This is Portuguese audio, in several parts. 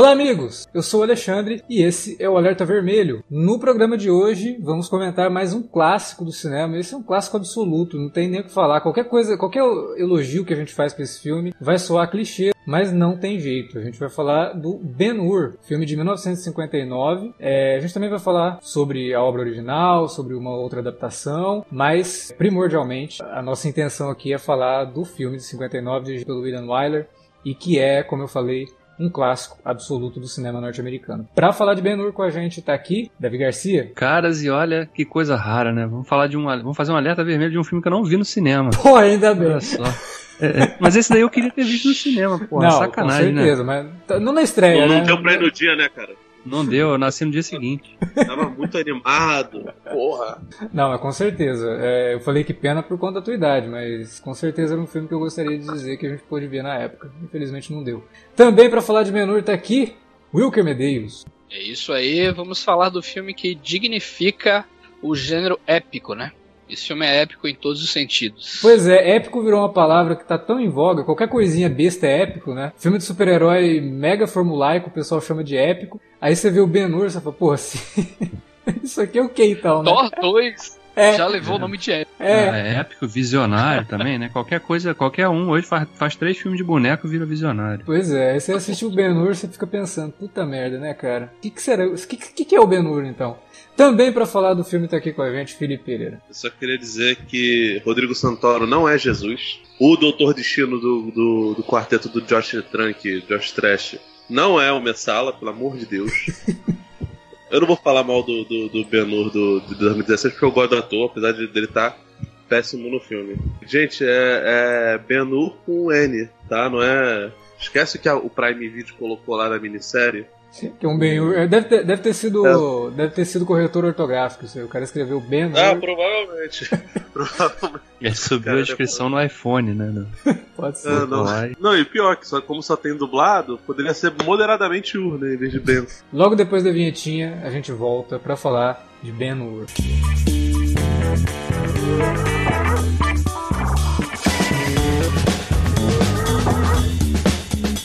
Olá, amigos! Eu sou o Alexandre e esse é o Alerta Vermelho. No programa de hoje, vamos comentar mais um clássico do cinema. Esse é um clássico absoluto, não tem nem o que falar. Qualquer coisa, qualquer elogio que a gente faz para esse filme vai soar clichê, mas não tem jeito. A gente vai falar do Ben-Hur, filme de 1959. É, a gente também vai falar sobre a obra original, sobre uma outra adaptação, mas primordialmente a nossa intenção aqui é falar do filme de 59 dirigido pelo William Wyler e que é, como eu falei, um clássico absoluto do cinema norte-americano. Para falar de Ben-Hur com a gente tá aqui, Davi Garcia. Caras, e olha que coisa rara, né? Vamos falar de um, vamos fazer um alerta vermelho de um filme que eu não vi no cinema. Pô, ainda bem. Olha só. É, é, mas esse daí eu queria ter visto no cinema, pô. Não, sacanagem, com certeza, né? mas não na estreia, não, né? Não deu pra ir no dia, né, cara? Não deu, eu nasci no dia seguinte. Tava muito animado, porra. Não, mas com certeza. É, eu falei que pena por conta da tua idade, mas com certeza era um filme que eu gostaria de dizer que a gente pôde ver na época. Infelizmente não deu. Também para falar de Menor tá aqui, Wilker Medeiros. É isso aí, vamos falar do filme que dignifica o gênero épico, né? Esse filme é épico em todos os sentidos. Pois é, épico virou uma palavra que tá tão em voga, qualquer coisinha besta é épico, né? Filme de super-herói mega formulaico, o pessoal chama de épico. Aí você vê o Ben Hur, você fala, pô, assim, isso aqui é o que então, né? Thor 2 é. já levou é. o nome de épico. É. é. épico, visionário também, né? Qualquer coisa, qualquer um hoje faz, faz três filmes de boneco e vira visionário. Pois é, aí você assiste o Ben Hur, você fica pensando, puta merda, né, cara? O que, que será? O que, que, que é o Ben Hur, então? Também para falar do filme tá aqui com a gente, Felipe Pereira. Eu só queria dizer que Rodrigo Santoro não é Jesus. O Doutor Destino do, do, do quarteto do Josh Trank, Josh Trash, não é o Messala, pelo amor de Deus. eu não vou falar mal do, do, do Ben-Hur do, de 2016 porque eu gosto do ator, apesar de dele estar tá péssimo no filme. Gente, é, é Ben-Hur com N, tá? Não é... Esquece que a, o Prime Video colocou lá na minissérie que é um Ben é, deve ter, deve ter sido é. deve ter sido corretor ortográfico. O cara escreveu Ben. Ah, provavelmente. provavelmente. Ele subiu cara, a descrição no iPhone, né? Pode ser. É, não. não, e pior que só como só tem dublado, poderia ser moderadamente Ur, né, em vez de Ben. Logo depois da vinhetinha, a gente volta para falar de Ben Ur.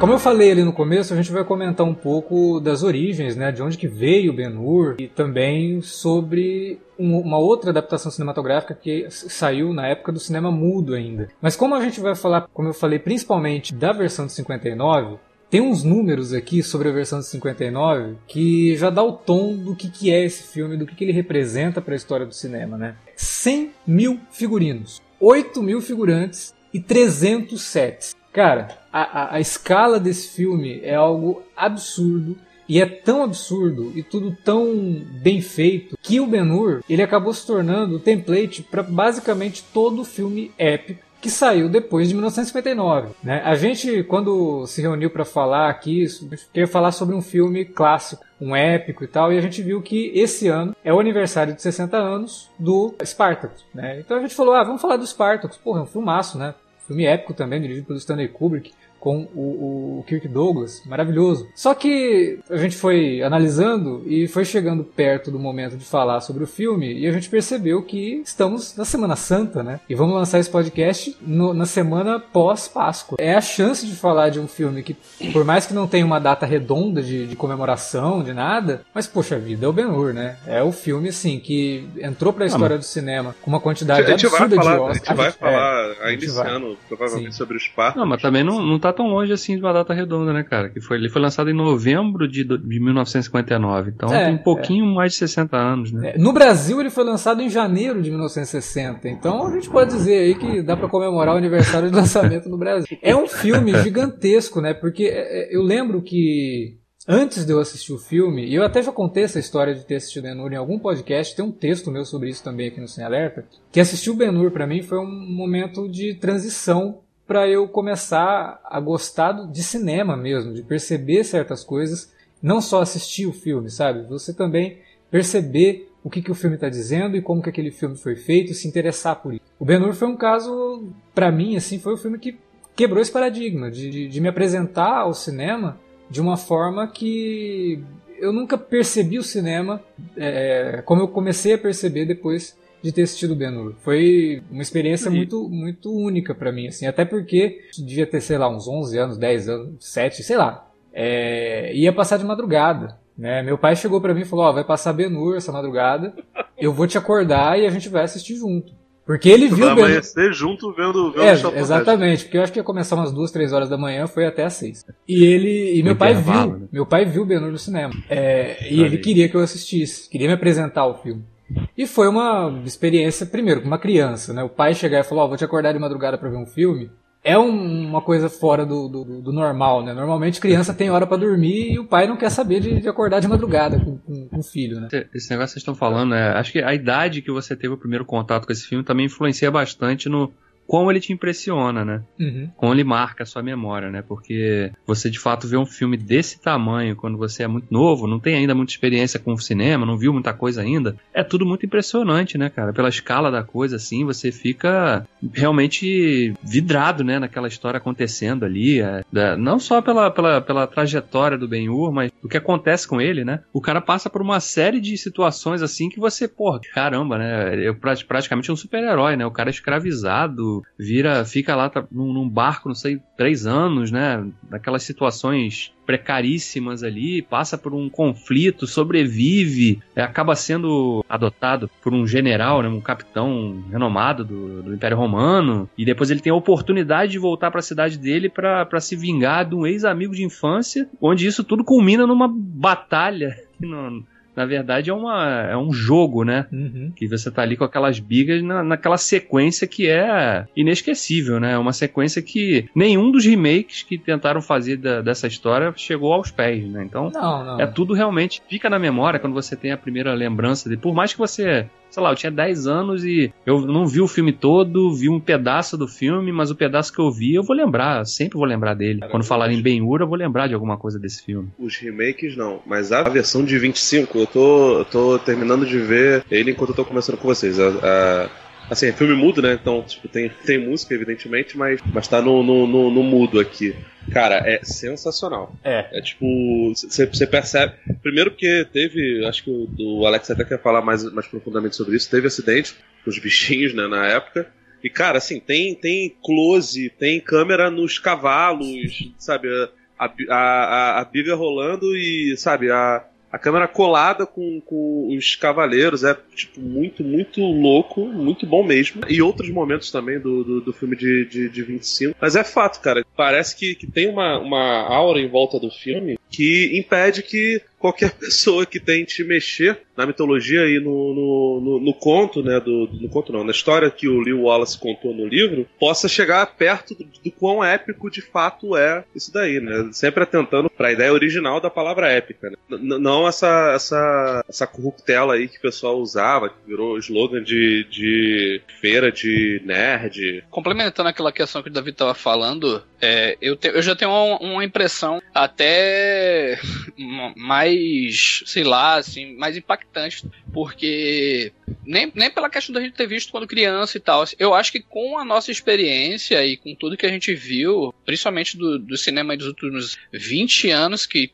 Como eu falei ali no começo, a gente vai comentar um pouco das origens, né, de onde que veio Ben-Hur e também sobre uma outra adaptação cinematográfica que saiu na época do cinema mudo ainda. Mas como a gente vai falar, como eu falei, principalmente da versão de 59, tem uns números aqui sobre a versão de 59 que já dá o tom do que, que é esse filme, do que, que ele representa para a história do cinema, né? 100 mil figurinos, 8 mil figurantes e 300 sets. Cara, a, a, a escala desse filme é algo absurdo. E é tão absurdo e tudo tão bem feito que o Ben-Hur ele acabou se tornando o template para basicamente todo filme épico que saiu depois de 1959. Né? A gente, quando se reuniu para falar aqui, queria falar sobre um filme clássico, um épico e tal, e a gente viu que esse ano é o aniversário de 60 anos do Spartacus. Né? Então a gente falou, ah, vamos falar do Spartacus. Porra, é um filmaço, né? Filme épico também, dirigido pelo Stanley Kubrick com o, o, Kirk Douglas, maravilhoso. Só que a gente foi analisando e foi chegando perto do momento de falar sobre o filme e a gente percebeu que estamos na Semana Santa, né? E vamos lançar esse podcast no, na semana pós-Páscoa. É a chance de falar de um filme que, por mais que não tenha uma data redonda de, de comemoração, de nada, mas poxa vida, é o Ben-Hur, né? É o filme, assim, que entrou pra história ah, do cinema com uma quantidade absurda falar, de Oscars. A gente vai falar é, ainda esse ano, provavelmente, Sim. sobre o Spartacus. Não, mas também não, não tá tão longe assim de uma data redonda, né, cara? Que foi, ele foi lançado em novembro de, de 1959. Então é, tem um pouquinho é. mais de 60 anos, né? É, no Brasil ele foi lançado em janeiro de 1960. Então a gente pode dizer aí que dá para comemorar o aniversário de lançamento no Brasil. É um filme gigantesco, né? Porque é, é, eu lembro que Antes de eu assistir o filme, e eu até já contei essa história de ter assistido Ben-Hur em algum podcast, tem um texto meu sobre isso também aqui no Sem Alerta, que assistir o Ben-Hur para mim foi um momento de transição para eu começar a gostar de cinema mesmo, de perceber certas coisas, não só assistir o filme, sabe? Você também perceber o que, que o filme está dizendo e como que aquele filme foi feito se interessar por isso. O Ben-Hur foi um caso, para mim, assim, foi o filme que quebrou esse paradigma de, de, de me apresentar ao cinema de uma forma que eu nunca percebi o cinema é, como eu comecei a perceber depois de ter assistido Ben-Hur. Foi uma experiência muito, muito única para mim, assim, até porque devia ter, sei lá, uns 11 anos, 10 anos, 7, sei lá. É, ia passar de madrugada. Né? Meu pai chegou para mim e falou: Ó, oh, vai passar Ben-Hur essa madrugada, eu vou te acordar e a gente vai assistir junto. Porque ele viu Vai amanhecer junto vendo, vendo é, Exatamente, porque eu acho que ia começar umas duas, três horas da manhã, foi até às seis. E ele. E meu pai viu. Né? Meu pai viu o Ben-Hur no cinema. É, e ele queria que eu assistisse, queria me apresentar o filme. E foi uma experiência, primeiro, com uma criança, né? O pai chegar e falar, ó, oh, vou te acordar de madrugada para ver um filme. É um, uma coisa fora do, do, do, normal, né? Normalmente criança tem hora para dormir e o pai não quer saber de, de acordar de madrugada com, com, com, o filho, né? Esse negócio que vocês estão falando, é, acho que a idade que você teve o primeiro contato com esse filme também influencia bastante no, como ele te impressiona, né? Uhum. Como ele marca a sua memória, né? Porque você de fato vê um filme desse tamanho quando você é muito novo, não tem ainda muita experiência com o cinema, não viu muita coisa ainda, é tudo muito impressionante, né, cara? Pela escala da coisa, assim, você fica realmente vidrado, né, naquela história acontecendo ali, é, da, não só pela, pela, pela trajetória do Ben-Hur, mas o que acontece com ele, né? O cara passa por uma série de situações assim que você, pô, caramba, né? Eu praticamente um super-herói, né? O cara é escravizado, vira, fica lá tá, num, num, barco, não sei, três anos, né? Daquelas situações precaríssimas ali, passa por um conflito, sobrevive, é, acaba sendo adotado por um general, né, um capitão renomado do, do Império Romano, e depois ele tem a oportunidade de voltar para a cidade dele para se vingar de um ex-amigo de infância, onde isso tudo culmina numa batalha. No, na verdade é, uma, é um jogo, né? Uhum. Que você tá ali com aquelas bigas na, naquela sequência que é inesquecível, né? Uma sequência que nenhum dos remakes que tentaram fazer da, dessa história chegou aos pés, né? Então não, não. é tudo realmente fica na memória quando você tem a primeira lembrança de, por mais que você sei lá, eu tinha 10 anos e eu não vi o filme todo, vi um pedaço do filme, mas o pedaço que eu vi eu vou lembrar, sempre vou lembrar dele. Quando falar em Ben-Hur, eu vou lembrar de alguma coisa desse filme. Os remakes não, mas a versão de 25, eu tô, eu tô terminando de ver ele enquanto eu tô conversando com vocês. A, a, assim, é filme mudo, né? Então, tipo, tem, tem música, evidentemente, mas, mas tá no, no, no, no mudo aqui. Cara, é sensacional. É. É tipo, você percebe. Primeiro porque teve, acho que o, o Alex até quer falar mais, mais profundamente sobre isso, teve acidente com os bichinhos, né, na época. E, cara, assim, tem, tem close, tem câmera nos cavalos, sabe? A, a, a, a biga rolando e, sabe, a, a câmera colada com, com os cavaleiros é tipo muito, muito louco, muito bom mesmo. E outros momentos também do, do, do filme de, de, de 25. Mas é fato, cara. Parece que, que tem uma, uma aura em volta do filme que impede que qualquer pessoa que tente mexer na mitologia e no, no, no, no conto, né, do, no conto não, na história que o Leo Wallace contou no livro, possa chegar perto do, do quão épico de fato é isso daí, né? Sempre atentando para a ideia original da palavra épica, né? não essa, essa, essa corruptela aí que o pessoal usava, que virou slogan de, de feira de nerd. Complementando aquela questão que o David estava falando, é, eu, te, eu já tenho uma, uma impressão até mais mais, sei lá, assim, mais impactantes, porque nem, nem pela questão da gente ter visto quando criança e tal. Eu acho que com a nossa experiência e com tudo que a gente viu, principalmente do, do cinema dos últimos 20 anos, que,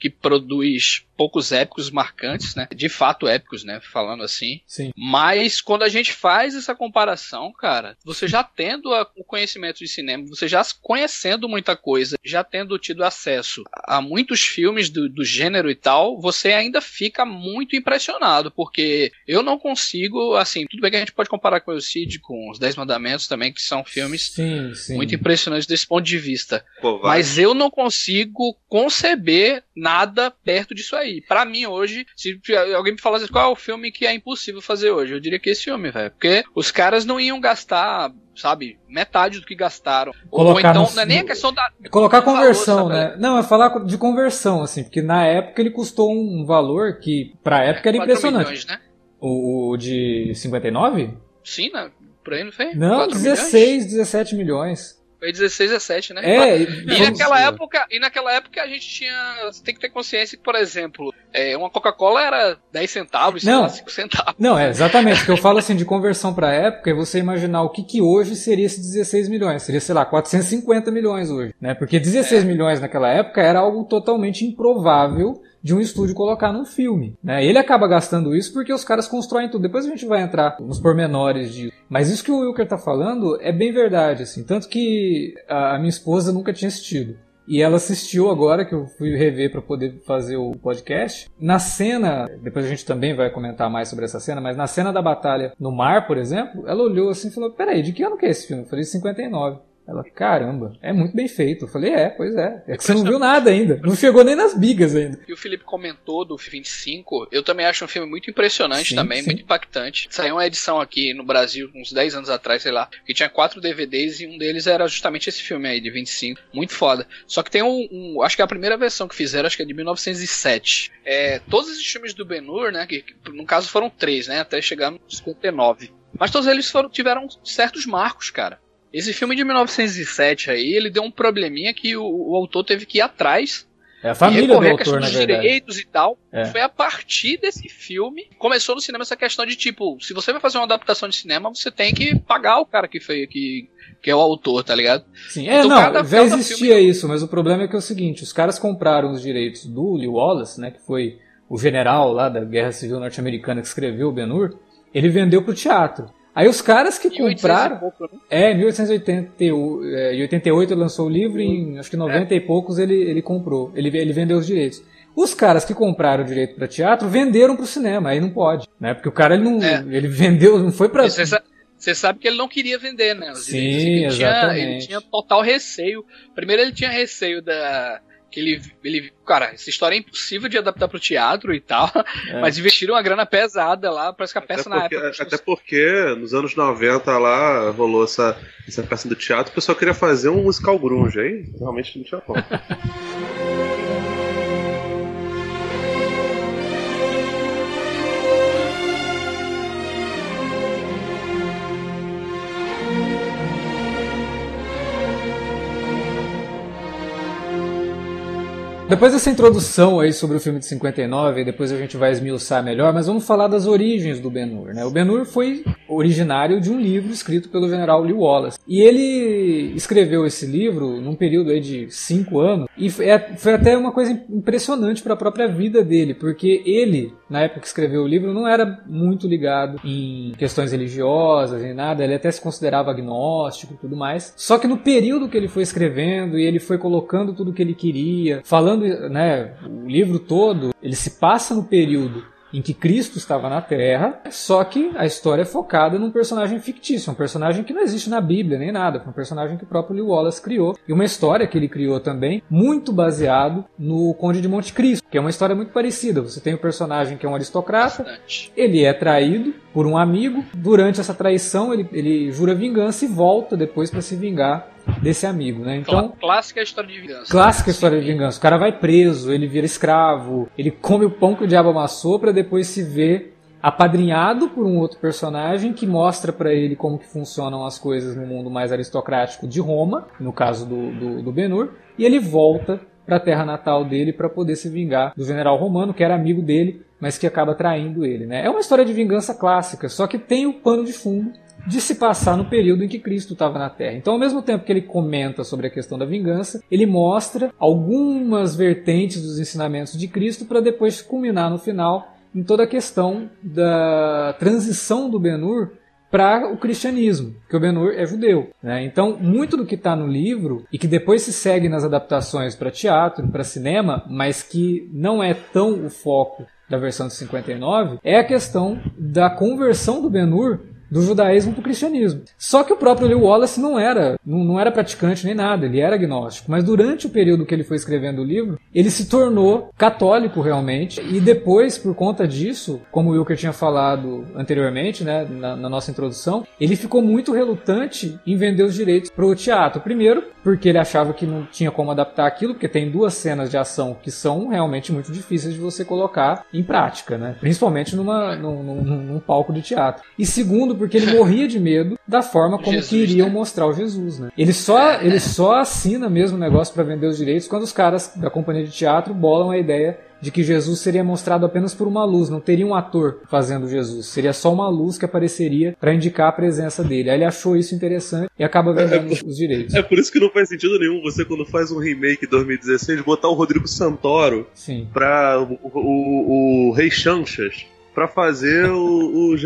que produz poucos épicos marcantes, né? De fato épicos, né? Falando assim. Sim. Mas quando a gente faz essa comparação, cara, você já tendo a, o conhecimento de cinema, você já conhecendo muita coisa, já tendo tido acesso a muitos filmes do, do gênero e tal, você ainda fica muito impressionado, porque eu não consigo, assim, tudo bem que a gente pode comparar com o Cid, com os Dez Mandamentos também, que são filmes sim, sim. muito impressionantes desse ponto de vista. Pô, mas eu não consigo conceber nada perto disso aí. Para mim hoje, se alguém me falasse qual é o filme que é impossível fazer hoje, eu diria que esse filme, velho. Porque os caras não iam gastar sabe, metade do que gastaram. Colocar Ou então, no, não é nem a questão da. Colocar conversão, valor, né? Não, é falar de conversão, assim, porque na época ele custou um valor que, pra época, era impressionante. Milhões, né? o, o de 59? Sim, né? Por aí não foi? Não, 16, milhões? 17 milhões. Foi 16 a 7, né? É, e, naquela época, e naquela época a gente tinha. Você tem que ter consciência que, por exemplo, é, uma Coca-Cola era 10 centavos, não, lá, 5 centavos. Não, é exatamente. o que eu falo assim de conversão pra época é você imaginar o que, que hoje seria esses 16 milhões. Seria, sei lá, 450 milhões hoje. Né? Porque 16 é. milhões naquela época era algo totalmente improvável de um estúdio colocar num filme. Né? Ele acaba gastando isso porque os caras constroem tudo. Depois a gente vai entrar nos pormenores de. Mas isso que o Wilker tá falando é bem verdade, assim. Tanto que a minha esposa nunca tinha assistido. E ela assistiu agora, que eu fui rever para poder fazer o podcast. Na cena, depois a gente também vai comentar mais sobre essa cena, mas na cena da batalha no mar, por exemplo, ela olhou assim e falou: Peraí, de que ano que é esse filme? Eu falei: 59. Ela, caramba, é muito bem feito. Eu falei, é, pois é. É que você não viu nada ainda. Não chegou nem nas bigas ainda. E o Felipe comentou do 25. Eu também acho um filme muito impressionante sim, também, sim. muito impactante. Saiu uma edição aqui no Brasil, uns 10 anos atrás, sei lá, que tinha quatro DVDs e um deles era justamente esse filme aí, de 25. Muito foda. Só que tem um, um acho que é a primeira versão que fizeram, acho que é de 1907. É, todos esses filmes do Ben-Hur, né, que, que no caso foram três, né, até chegar no 59. Mas todos eles foram, tiveram certos marcos, cara. Esse filme de 1907 aí, ele deu um probleminha que o, o autor teve que ir atrás é a família do autor, na verdade. direitos e tal. É. Foi a partir desse filme começou no cinema essa questão de tipo, se você vai fazer uma adaptação de cinema, você tem que pagar o cara que fez que que é o autor, tá ligado? Sim, é, então, não, cada, já cada existia filme... isso, mas o problema é que é o seguinte, os caras compraram os direitos do Lee Wallace, né, que foi o general lá da Guerra Civil Norte-Americana que escreveu o Ben-Hur, ele vendeu pro teatro. Aí os caras que compraram. Pouco, né? É, em 1888 ele lançou o livro, e em acho que 90 é. e poucos ele, ele comprou. Ele, ele vendeu os direitos. Os caras que compraram o direito para teatro venderam para o cinema, aí não pode, né? Porque o cara ele não, é. ele vendeu, não foi para você sabe que ele não queria vender, né? Sim, ele exatamente. Tinha, ele tinha total receio. Primeiro ele tinha receio da que ele, ele. Cara, essa história é impossível de adaptar pro teatro e tal. É. Mas investiram uma grana pesada lá, parece que a peça até na porque, época. Até porque nos anos 90 lá rolou essa, essa peça do teatro, o pessoal queria fazer um musical grunge aí. Realmente não tinha como. Depois dessa introdução aí sobre o filme de 59, depois a gente vai esmiuçar melhor, mas vamos falar das origens do Ben-Hur. Né? O Ben-Hur foi originário de um livro escrito pelo general Lee Wallace. E ele escreveu esse livro num período aí de cinco anos, e foi, é, foi até uma coisa impressionante para a própria vida dele, porque ele, na época que escreveu o livro, não era muito ligado em questões religiosas nem nada, ele até se considerava agnóstico e tudo mais. Só que no período que ele foi escrevendo e ele foi colocando tudo que ele queria, falando né, o livro todo, ele se passa no período em que Cristo estava na Terra, só que a história é focada num personagem fictício, um personagem que não existe na Bíblia nem nada, um personagem que o próprio Lee Wallace criou, e uma história que ele criou também, muito baseado no Conde de Monte Cristo, que é uma história muito parecida. Você tem o um personagem que é um aristocrata, Bastante. ele é traído por um amigo, durante essa traição ele, ele jura vingança e volta depois para se vingar desse amigo, né? Então, clássica história de vingança. Clássica história de vingança. O cara vai preso, ele vira escravo, ele come o pão que o diabo amassou para depois se ver apadrinhado por um outro personagem que mostra para ele como que funcionam as coisas no mundo mais aristocrático de Roma, no caso do, do, do Benur, e ele volta para a terra natal dele para poder se vingar do general romano, que era amigo dele, mas que acaba traindo ele. Né? É uma história de vingança clássica, só que tem o pano de fundo de se passar no período em que Cristo estava na Terra. Então, ao mesmo tempo que ele comenta sobre a questão da vingança, ele mostra algumas vertentes dos ensinamentos de Cristo para depois culminar no final em toda a questão da transição do Benur para o cristianismo, que o Ben-Hur é judeu. Né? Então, muito do que está no livro e que depois se segue nas adaptações para teatro, para cinema, mas que não é tão o foco da versão de 59, é a questão da conversão do Ben-Hur do judaísmo para o cristianismo. Só que o próprio Lew Wallace não era, não, não, era praticante nem nada, ele era agnóstico. Mas durante o período que ele foi escrevendo o livro, ele se tornou católico realmente. E depois, por conta disso, como o Wilker tinha falado anteriormente, né, na, na nossa introdução, ele ficou muito relutante em vender os direitos para o teatro. Primeiro, porque ele achava que não tinha como adaptar aquilo, porque tem duas cenas de ação que são realmente muito difíceis de você colocar em prática, né? principalmente numa, num, num, num palco de teatro. E segundo, porque ele morria de medo da forma como Jesus, que iriam né? mostrar o Jesus, né? Ele só, ele só assina mesmo o negócio para vender os direitos quando os caras da companhia de teatro bolam a ideia de que Jesus seria mostrado apenas por uma luz, não teria um ator fazendo Jesus, seria só uma luz que apareceria para indicar a presença dele. Aí ele achou isso interessante e acaba vendendo é, é, os direitos. É por isso que não faz sentido nenhum você, quando faz um remake 2016, botar o Rodrigo Santoro para o, o, o Rei Chanchas para fazer o, o.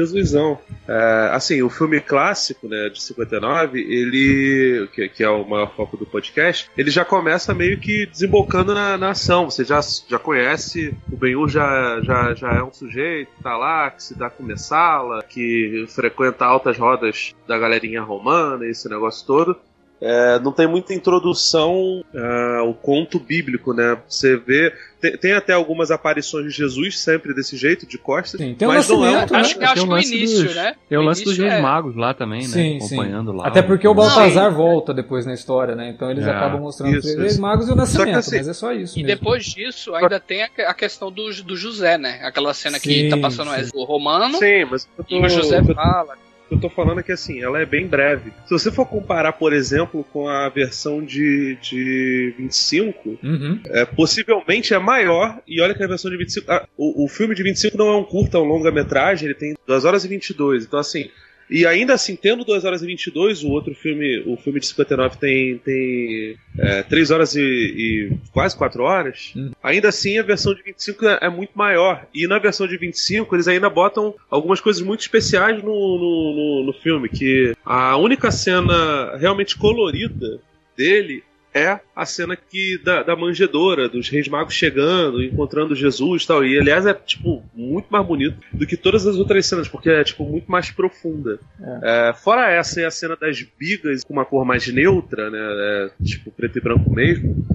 É, assim, o filme clássico, né, de 59, ele, que, que, é o maior foco do podcast, ele já começa meio que desembocando na, na ação. Você já, já conhece, o Benhur já, já, já é um sujeito tá lá, que se dá com Messala, que frequenta altas rodas da galerinha romana, esse negócio todo. É, não tem muita introdução ao é, conto bíblico, né? Você vê. Tem, tem, até algumas aparições de Jesus sempre desse jeito, de costas. Sim, tem mas não é um, Acho que, acho que o início, dos, né? Tem o lance dos reis é... magos lá também, né? Sim, Acompanhando sim. lá. Até porque o Baltazar não, volta depois na história, né? Então eles é. acabam mostrando isso, os reis magos e o nascimento, assim, mas é só isso. E mesmo. depois disso, ainda tem a, questão do, do José, né? Aquela cena sim, que tá passando o romano. Sim, mas tô... e o José fala eu tô falando é que assim, ela é bem breve. Se você for comparar, por exemplo, com a versão de, de 25, uhum. é, possivelmente é maior. E olha que a versão de 25. Ah, o, o filme de 25 não é um curta, é um longa-metragem, ele tem 2 horas e 22. Então, assim, e ainda assim, tendo 2 horas e 22, o outro filme, o filme de 59 tem, tem é, 3 horas e, e, quase 4 horas, hum. ainda assim a versão de 25 é, é, muito maior. E na versão de 25 eles ainda botam algumas coisas muito especiais no, no, no, no filme, que a única cena realmente colorida dele é a cena que da, da manjedora, dos reis magos chegando, encontrando Jesus e tal. E aliás é tipo muito mais bonito do que todas as outras cenas, porque é tipo muito mais profunda. É. É, fora essa é a cena das bigas com uma cor mais neutra, né? É, tipo preto e branco mesmo.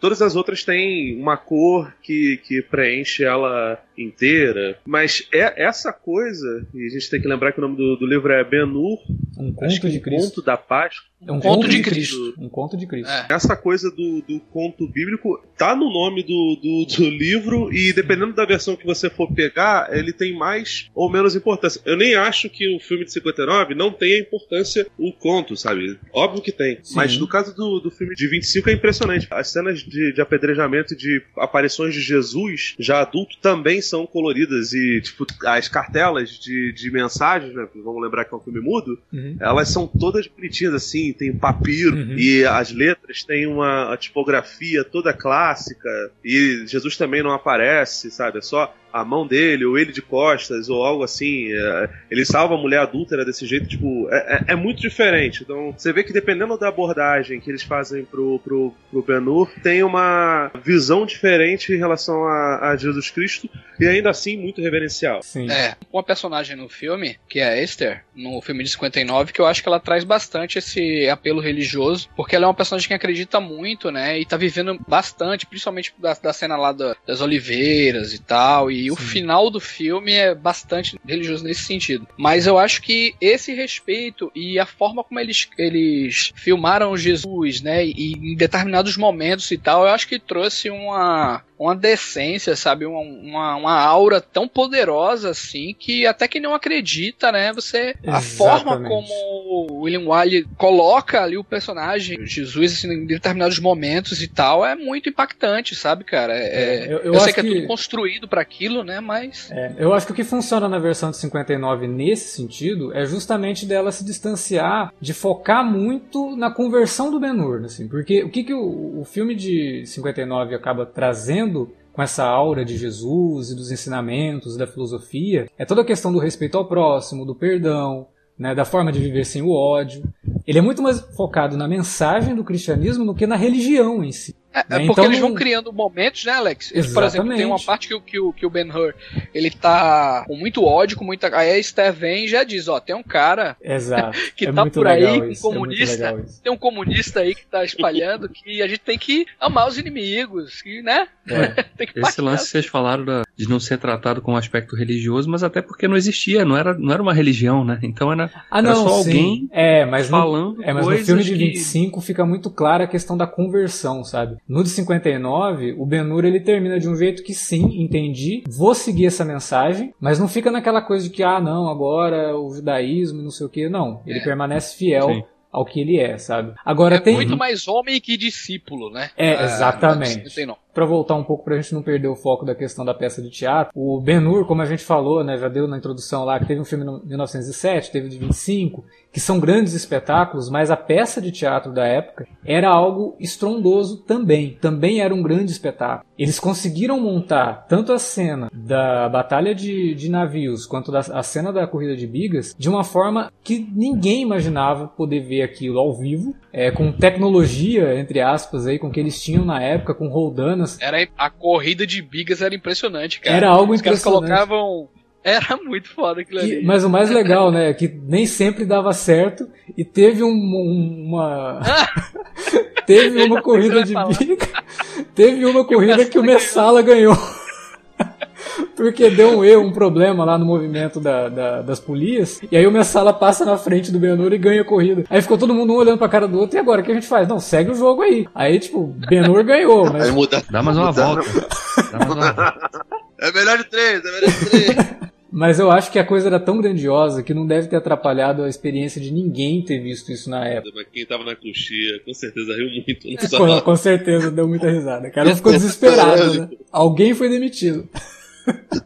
Todas as outras têm uma cor que, que preenche ela inteira. Mas é essa coisa, e a gente tem que lembrar que o nome do, do livro é Ben-Hur, um conto de Cristo. conto da Páscoa. É um, um conto, de Cristo. Cristo. Um conto de Cristo. É. Essa coisa do, do conto bíblico tá no nome do, do, do, livro e dependendo da versão que você for pegar, ele tem mais ou menos importância. Eu nem acho que o filme de 59 não tenha importância o conto, sabe? Óbvio que tem. Sim. Mas no caso do, do filme de 25 é impressionante. As cenas de, de apedrejamento e de aparições de Jesus, já adulto, também são coloridas e, tipo, as cartelas de, de mensagens, né? Vamos lembrar que é um filme mudo, uhum. elas são todas bonitinhas, assim, tem papiro uhum. e as letras têm uma tipografia toda clássica e Jesus também não aparece, sabe? É só a mão dele, ou ele de costas, ou algo assim. É, ele salva a mulher adúltera desse jeito, tipo, é, é, é, muito diferente. Então, você vê que dependendo da abordagem que eles fazem pro, pro, pro Ben-Hur, tem uma visão diferente em relação a, a, Jesus Cristo, e ainda assim muito reverencial. Sim. É, uma personagem no filme, que é a Esther, no filme de 59, que eu acho que ela traz bastante esse apelo religioso, porque ela é uma personagem que acredita muito, né, e tá vivendo bastante, principalmente da, da cena lá da, das oliveiras e tal, e e o final do filme é bastante religioso nesse sentido. Mas eu acho que esse respeito e a forma como eles, eles filmaram Jesus, né? E em determinados momentos e tal, eu acho que trouxe uma, uma decência, sabe? Uma, uma, uma, aura tão poderosa assim que até que não acredita, né? Você. Exatamente. A forma como o William Wiley coloca ali o personagem, Jesus, assim, em determinados momentos e tal, é muito impactante, sabe, cara? É, é eu, eu, eu sei que, que, é tudo construído para aquilo, né? Mas. É, eu acho que o que funciona na versão de 59 nesse sentido é justamente dela se distanciar, de focar muito na conversão do Ben-Hur, assim, porque o que, que o, o filme de 59 acaba trazendo com essa aura de Jesus e dos ensinamentos da filosofia, é toda a questão do respeito ao próximo, do perdão, né, da forma de viver sem o ódio. Ele é muito mais focado na mensagem do cristianismo do que na religião em si. É, é, porque então, eles vão criando momentos, né, Alex? Exatamente. Por exemplo, tem uma parte que, que, que o Ben Hur ele tá com muito ódio, com muita. Aí a Esther vem e já diz: ó, tem um cara Exato. que é tá por aí, um é comunista. É tem um comunista aí que tá espalhando que a gente tem que amar os inimigos, que, né? É. Esse lance que vocês falaram da, de não ser tratado com um aspecto religioso, mas até porque não existia, não era, não era uma religião, né? Então era, ah, não, era só sim. alguém é, mas falando. No, é, mas no filme de 25 que... fica muito clara a questão da conversão, sabe? No de 59, o Ben-Hur ele termina de um jeito que sim, entendi, vou seguir essa mensagem, mas não fica naquela coisa de que, ah, não, agora o judaísmo, não sei o que. Não, ele é. permanece fiel sim ao que ele é, sabe? Agora é tem muito mais homem que discípulo, né? É, ah, exatamente. Ah, para voltar um pouco para a gente não perder o foco da questão da peça de teatro, o Ben-Hur, como a gente falou, né, já deu na introdução lá que teve um filme em 1907, teve de 25, que são grandes espetáculos, mas a peça de teatro da época era algo estrondoso também, também era um grande espetáculo. Eles conseguiram montar tanto a cena da batalha de, de navios quanto da, a cena da corrida de bigas de uma forma que ninguém imaginava poder ver aquilo ao vivo, é, com tecnologia, entre aspas, aí, com que eles tinham na época, com roldanas. Era, a corrida de bigas era impressionante, cara. Era algo Os impressionante. Os caras colocavam era muito foda aquilo ali. Mas o mais legal, né, é que nem sempre dava certo e teve um, uma teve uma corrida de bica, teve uma corrida que o Messala ganhou. Porque deu um erro, um problema lá no movimento da, da, das polias. E aí o Messala passa na frente do Benur e ganha a corrida. Aí ficou todo mundo um olhando pra cara do outro. E agora o que a gente faz? Não, segue o jogo aí. Aí, tipo, Benur ganhou. Mas... Muda, Dá mais uma volta. Dá mais uma volta. É melhor de três, é melhor de três. Mas eu acho que a coisa era tão grandiosa que não deve ter atrapalhado a experiência de ninguém ter visto isso na época. Mas quem tava na coxia com certeza riu muito. Com, com certeza deu muita risada. O cara ficou desesperado, né? Alguém foi demitido.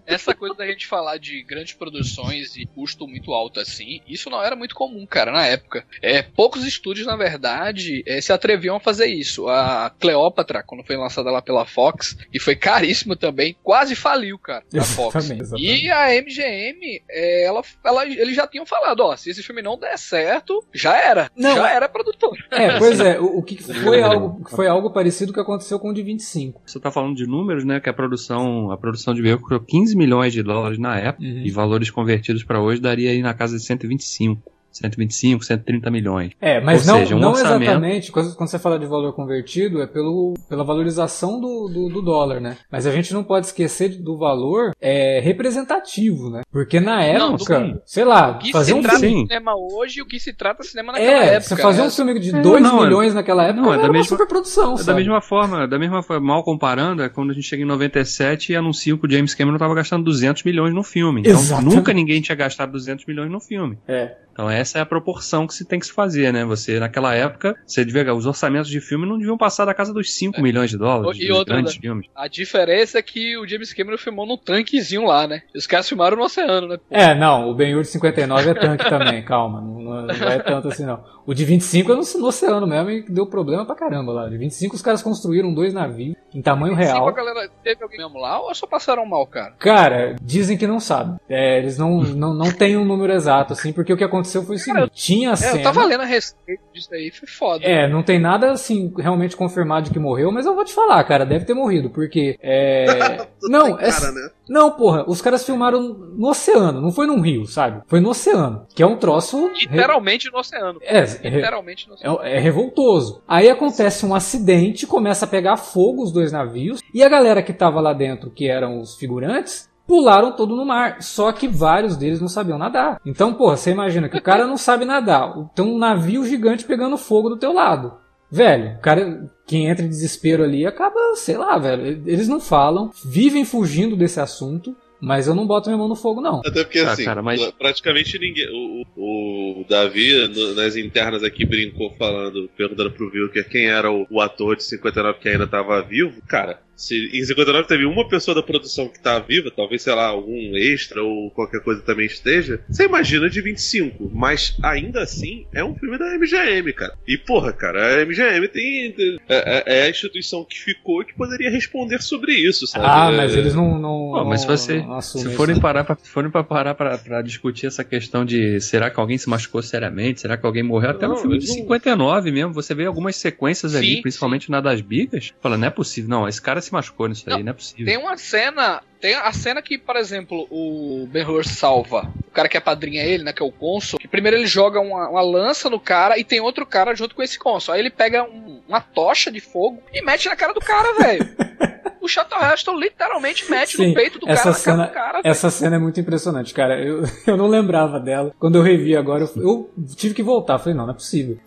Essa coisa da gente falar de grandes produções e custo muito alto assim, isso não era muito comum, cara, na época. É, poucos estúdios, na verdade, é, se atreviam a fazer isso. A Cleópatra, quando foi lançada lá pela Fox, e foi caríssimo também, quase faliu, cara, a Fox. Exatamente, exatamente. E a MGM, é, ela, ela, eles já tinham falado, ó, se esse filme não der certo, já era. Não, já era produtor. É, pois é, o, o que foi algo, foi algo parecido que aconteceu com o de 25. Você tá falando de números, né, que a produção, a produção de veículo lucrou 15 milhões de dólares na época uhum. e valores convertidos para hoje daria aí na casa de 125. 125, 130 milhões. É, mas Ou não, seja, um não orçamento... exatamente. Quando, quando, você fala de valor convertido, é pelo, pela valorização do, do, do, dólar, né? Mas a gente não pode esquecer do valor é, representativo, né? Porque na época, não, sei lá, fazer um filme. cinema hoje o que se trata cinema naquela é, época. Você fazer né? um filme de 2 é, milhões é, naquela época não, é da mesma, superprodução. É da mesma forma, da mesma forma, mal comparando, é quando a gente chega em 97 e anuncia que o James Cameron estava gastando 200 milhões no filme. Então Exatamente. nunca ninguém tinha gastado 200 milhões no filme. É. Então essa é a proporção que se tem que se fazer, né? Você, naquela época, você devia, os orçamentos de filme não deviam passar da casa dos 5 é. milhões de dólares. E outra, grandes filmes. a diferença é que o James Cameron filmou num tanquezinho lá, né? Os caras filmaram no oceano, né? Pô. É, não, o Ben-Hur de 59 é tanque também, calma, não, não, é tanto assim não. O de 25 é no, no, oceano mesmo e deu problema pra caramba lá. De 25 os caras construíram dois navios em tamanho real. a galera teve alguém mesmo lá ou só passaram mal, cara? Cara, dizem que não sabem. É, eles não, não, não têm um número exato, assim, porque o que aconteceu foi o seguinte. Cara, tinha é, cena... Eu tava lendo a respeito disso aí, foi foda. É, não tem nada, assim, realmente confirmado de que morreu, mas eu vou te falar, cara, deve ter morrido, porque... É... não, é... Cara, né? Não, porra, os caras filmaram no oceano, não foi num rio, sabe? Foi no oceano, que é um troço... Literalmente no oceano. É, literalmente no oceano. É, é revoltoso. Aí acontece um acidente, começa a pegar fogo os dois navios, e a galera que tava lá dentro, que eram os figurantes, pularam todo no mar. Só que vários deles não sabiam nadar. Então, porra, você imagina que o cara não sabe nadar. Tem um navio gigante pegando fogo do teu lado. Velho, o cara, quem entra em desespero ali acaba, sei lá, velho. Eles não falam, vivem fugindo desse assunto mas eu não boto minha mão no fogo, não. Até porque, ah, assim, cara, mas... praticamente ninguém. O, o, o Davi, no, nas internas aqui, brincou falando, perguntando pro Wilker quem era o, o ator de 59 que ainda tava vivo. Cara, se em 59 teve uma pessoa da produção que tá viva, talvez, sei lá, algum extra ou qualquer coisa também esteja, você imagina de 25. Mas ainda assim, é um filme da MGM, cara. E porra, cara, a MGM tem. É, é, é a instituição que ficou e que poderia responder sobre isso, sabe? Ah, mas eles não. não, Pô, mas se você. Se forem parar, pra, forem pra parar pra, pra, discutir essa questão de será que alguém se machucou seriamente? Será que alguém morreu? Até não, no filme de 59 não... mesmo, você vê algumas sequências sim, ali, principalmente sim. na das bigas. Fala, não é possível, não, esse cara se machucou nisso não, aí, não é possível. Tem uma cena. Tem a cena que, por exemplo, o Ben Hur salva. O cara que é padrinha ele, né? Que é o cônsul. Que primeiro ele joga uma, uma lança no cara e tem outro cara junto com esse cônsul. Aí ele pega um, uma tocha de fogo e mete na cara do cara, velho. o Charlton Heston literalmente mete Sim, no peito do essa cara, cena, cara. Essa cena é muito impressionante, cara. Eu, eu não lembrava dela. Quando eu revi agora, eu, eu tive que voltar. Falei, não, não é possível.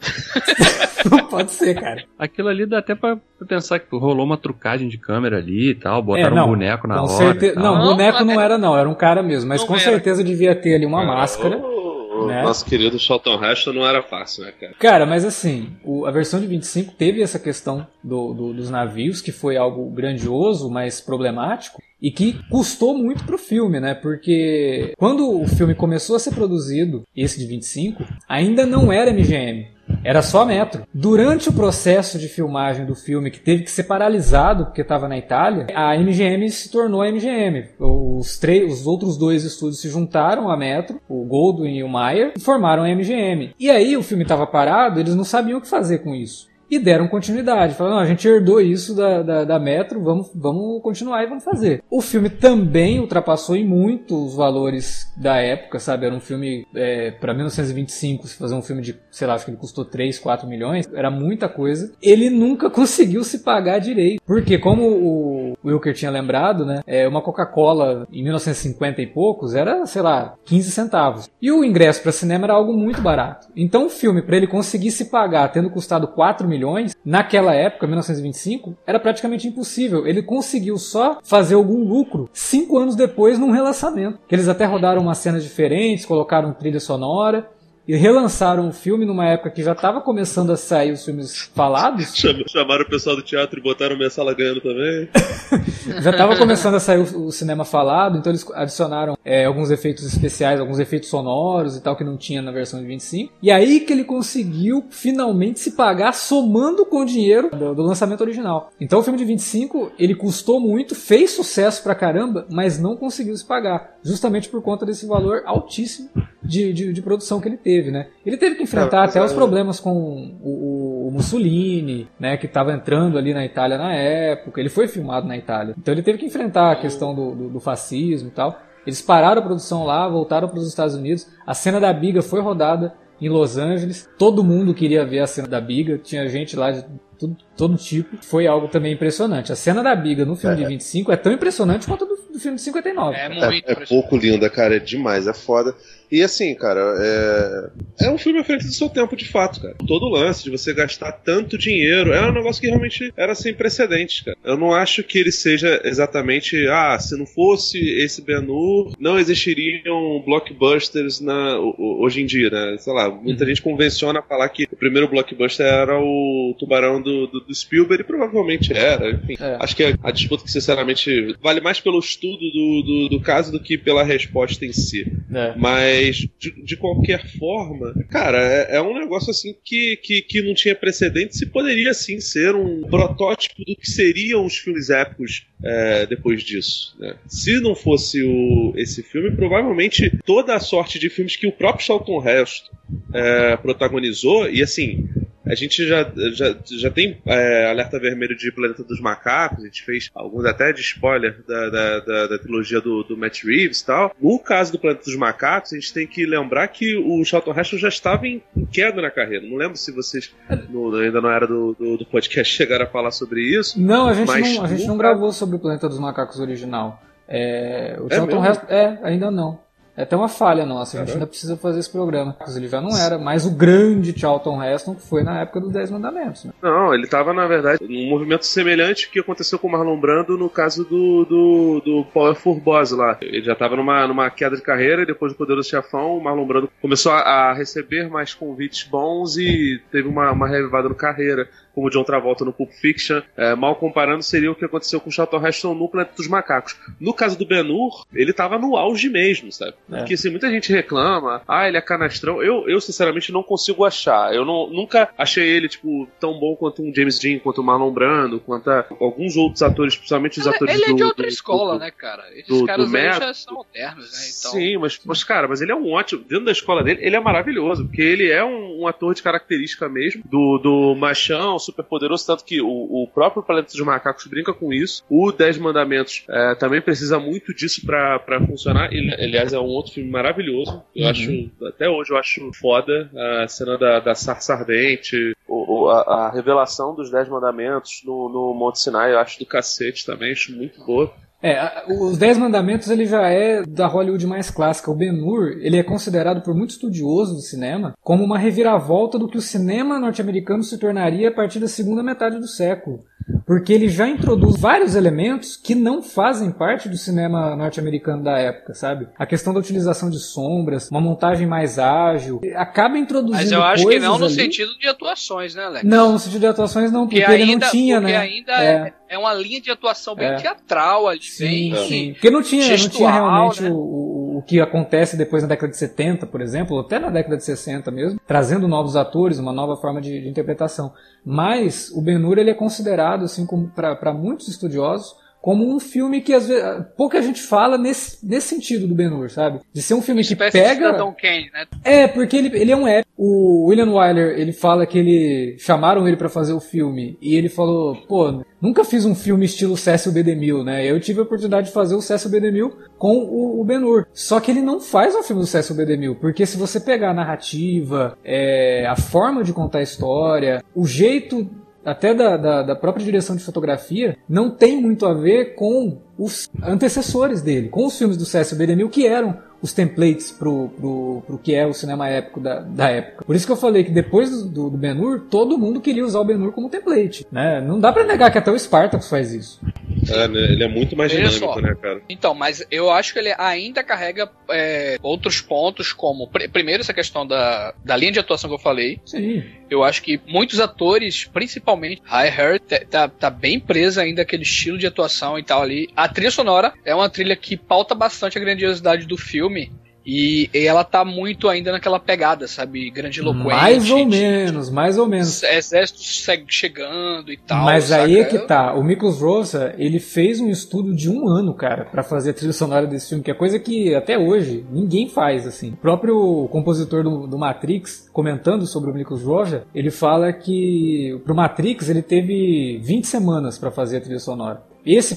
não pode ser, cara. Aquilo ali dá até pra pensar que rolou uma trucagem de câmera ali e tal, botaram é, não, um boneco na hora. Certe... Não, não, boneco não era não, era um cara mesmo. Mas com era. certeza devia ter ali uma máscara. Né? Nosso querido Charlton Heston não era fácil, né, cara? Cara, mas assim, o, a versão de 25 teve essa questão do, do, dos navios, que foi algo grandioso, mas problemático, e que custou muito pro filme, né? Porque quando o filme começou a ser produzido, esse de 25, ainda não era MGM. Era só metro. Durante o processo de filmagem do filme, que teve que ser paralisado porque estava na Itália, a MGM se tornou a MGM. Os, três, os outros dois estúdios se juntaram a Metro, o Goldwyn e o Mayer, e formaram a MGM. E aí o filme estava parado, eles não sabiam o que fazer com isso e deram continuidade. Falaram, a gente herdou isso da, da, da, Metro, vamos, vamos continuar e vamos fazer. O filme também ultrapassou em muito os valores da época, sabe? Era um filme, é, para 1925, se fazer um filme de, sei lá, acho que ele custou 3, 4 milhões, era muita coisa. Ele nunca conseguiu se pagar direito. Porque, como o Wilker tinha lembrado, né? É, uma Coca-Cola em 1950 e poucos era, sei lá, 15 centavos. E o ingresso para cinema era algo muito barato. Então o filme, para ele conseguir se pagar, tendo custado 4 milhões, milhões, naquela época, 1925, era praticamente impossível. Ele conseguiu só fazer algum lucro cinco anos depois num relançamento. Que eles até rodaram umas cenas diferentes, colocaram trilha sonora, e relançaram o filme numa época que já estava começando a sair os filmes falados. Chamaram o pessoal do teatro e botaram minha sala ganhando também. já estava começando a sair o, o, cinema falado, então eles adicionaram é, alguns efeitos especiais, alguns efeitos sonoros e tal que não tinha na versão de 25. E aí que ele conseguiu finalmente se pagar somando com o dinheiro do, do lançamento original. Então o filme de 25 ele custou muito, fez sucesso pra caramba, mas não conseguiu se pagar, justamente por conta desse valor altíssimo de, de, de produção que ele teve teve, né? Ele teve que enfrentar até os problemas com o, o Mussolini, né? Que estava entrando ali na Itália na época. Ele foi filmado na Itália. Então ele teve que enfrentar a questão do, do, do fascismo e tal. Eles pararam a produção lá, voltaram para os Estados Unidos. A cena da biga foi rodada em Los Angeles. Todo mundo queria ver a cena da biga. Tinha gente lá de tudo, todo tipo. Foi algo também impressionante. A cena da biga no filme é. de 25 é tão impressionante quanto a do, do filme de 59. É, muito é, é pouco linda, cara. É demais, é foda. E assim, cara, é, é um filme à frente do seu tempo, de fato, cara. Todo o lance de você gastar tanto dinheiro é um negócio que realmente era sem precedentes, cara. Eu não acho que ele seja exatamente, ah, se não fosse esse Ben-Hur, não existiriam blockbusters na, hoje em dia, né? Sei lá, muita uhum. gente convenciona a falar que o primeiro blockbuster era o Tubarão do, do, do Spielberg, e provavelmente era, enfim. É. Acho que a, a, disputa que, sinceramente, vale mais pelo estudo do, do, do caso do que pela resposta em si. É. Mas mas, de, de qualquer forma, cara, é, é, um negócio assim que, que, que não tinha precedentes e poderia sim ser um protótipo do que seriam os filmes épicos é, depois disso. Né? Se não fosse o, esse filme, provavelmente toda a sorte de filmes que o próprio Charlton Heston é, protagonizou, e assim, a gente já, já, já tem é, alerta vermelho de Planeta dos Macacos, a gente fez alguns até de spoiler da, da, da, da trilogia do, do, Matt Reeves e tal. No caso do Planeta dos Macacos, a gente tem que lembrar que o Charlton Heston já estava em, em queda na carreira. Não lembro se vocês no, ainda não era do, do, do, podcast chegaram a falar sobre isso. Não, a gente, não, a gente não gravou sobre o Planeta dos Macacos original. É, o é Charlton Heston. É, ainda não. É até uma falha nossa, a gente ainda precisa fazer esse programa. Ele já não era mais o grande Charlton Heston que foi na época dos Dez Mandamentos. Né? Não, ele estava na verdade, num movimento semelhante que aconteceu com o Marlon Brando no caso do, do, do Power Boss lá. Ele já estava numa, numa queda de carreira e depois do Poderoso Chefão, o Marlon Brando começou a, a receber mais convites bons e teve uma, uma revivada no carreira como John Travolta no Pulp Fiction, é, mal comparando, seria o que aconteceu com o Charlton Heston no Planeta dos Macacos. No caso do Ben-Hur, ele tava no auge mesmo, sabe? É. Porque assim, muita gente reclama, ah, ele é canastrão. Eu, eu sinceramente, não consigo achar. Eu não, nunca achei ele, tipo, tão bom quanto um James Dean, quanto o Marlon Brando, quanto alguns outros atores, principalmente os atores ele do... Ele é de outra do, escola, do, né, cara? Esses do, caras do já são modernos, né? Então... Sim, mas, mas, cara, mas ele é um ótimo... Dentro da escola dele, ele é maravilhoso, porque ele é um, um ator de característica mesmo, do, do machão, super poderoso, tanto que o, o próprio Planeta dos Macacos brinca com isso. O Dez Mandamentos é, também precisa muito disso para funcionar. Ele, aliás, é um outro filme maravilhoso. Eu uhum. acho, até hoje eu acho foda a cena da, da sarça ardente, o, a, a, revelação dos Dez Mandamentos no, no Monte Sinai, eu acho do cacete também, acho muito boa. É, os Dez Mandamentos ele já é da Hollywood mais clássica. O Ben-Hur ele é considerado por muitos estudiosos do cinema como uma reviravolta do que o cinema norte-americano se tornaria a partir da segunda metade do século porque ele já introduz vários elementos que não fazem parte do cinema norte-americano da época, sabe? A questão da utilização de sombras, uma montagem mais ágil, acaba introduzindo Mas eu acho que não no ali. sentido de atuações, né, Alex? Não, no sentido de atuações não, porque, porque ainda, ele não tinha, porque né? ainda é. é. é uma linha de atuação bem é. teatral, ali, sim, bem sim. Porque não tinha, gestual, não tinha realmente né? o, o que acontece depois na década de 70, por exemplo, ou até na década de 60 mesmo, trazendo novos atores, uma nova forma de, de interpretação. Mas o Ben-Hur ele é considerado assim como para muitos estudiosos como um filme que às vezes pouca gente fala nesse, nesse sentido do Ben-Hur, sabe? De ser um filme que pega Kane, né? É, porque ele, ele é um épico. O William Wyler, ele fala que ele chamaram ele para fazer o filme e ele falou, pô, nunca fiz um filme estilo Cecil B. DeMille, né? Eu tive a oportunidade de fazer o Cecil B. DeMille com o, o Ben-Hur. Só que ele não faz um filme do Cecil B. DeMille, porque se você pegar a narrativa, é, a forma de contar a história, o jeito até da, da, da, própria direção de fotografia, não tem muito a ver com os antecessores dele, com os filmes do Cecil B. DeMille, que eram os templates pro, pro, pro que é o cinema épico da, da época. Por isso que eu falei que depois do, do Ben-Hur, todo mundo queria usar o Ben-Hur como template. Né? Não dá para negar que até o Spartacus faz isso. É, né? ele é muito mais dinâmico, né, cara? Então, mas eu acho que ele ainda carrega é, outros pontos, como pr primeiro essa questão da, da linha de atuação que eu falei. Sim. Eu acho que muitos atores, principalmente I Heard, tá, tá bem presa ainda aquele estilo de atuação e tal ali. A trilha sonora é uma trilha que pauta bastante a grandiosidade do filme. E, e, ela tá muito ainda naquela pegada, sabe? Grandiloquente. Mais ou de, menos, mais ou menos. Exército chegando e tal. Mas saca? aí é que tá. O Miklos Rosa, ele fez um estudo de um ano, cara, para fazer a trilha sonora desse filme, que é coisa que até hoje ninguém faz, assim. O próprio compositor do, do Matrix, comentando sobre o Miklos Rosa, ele fala que pro Matrix ele teve 20 semanas para fazer a trilha sonora. Esse,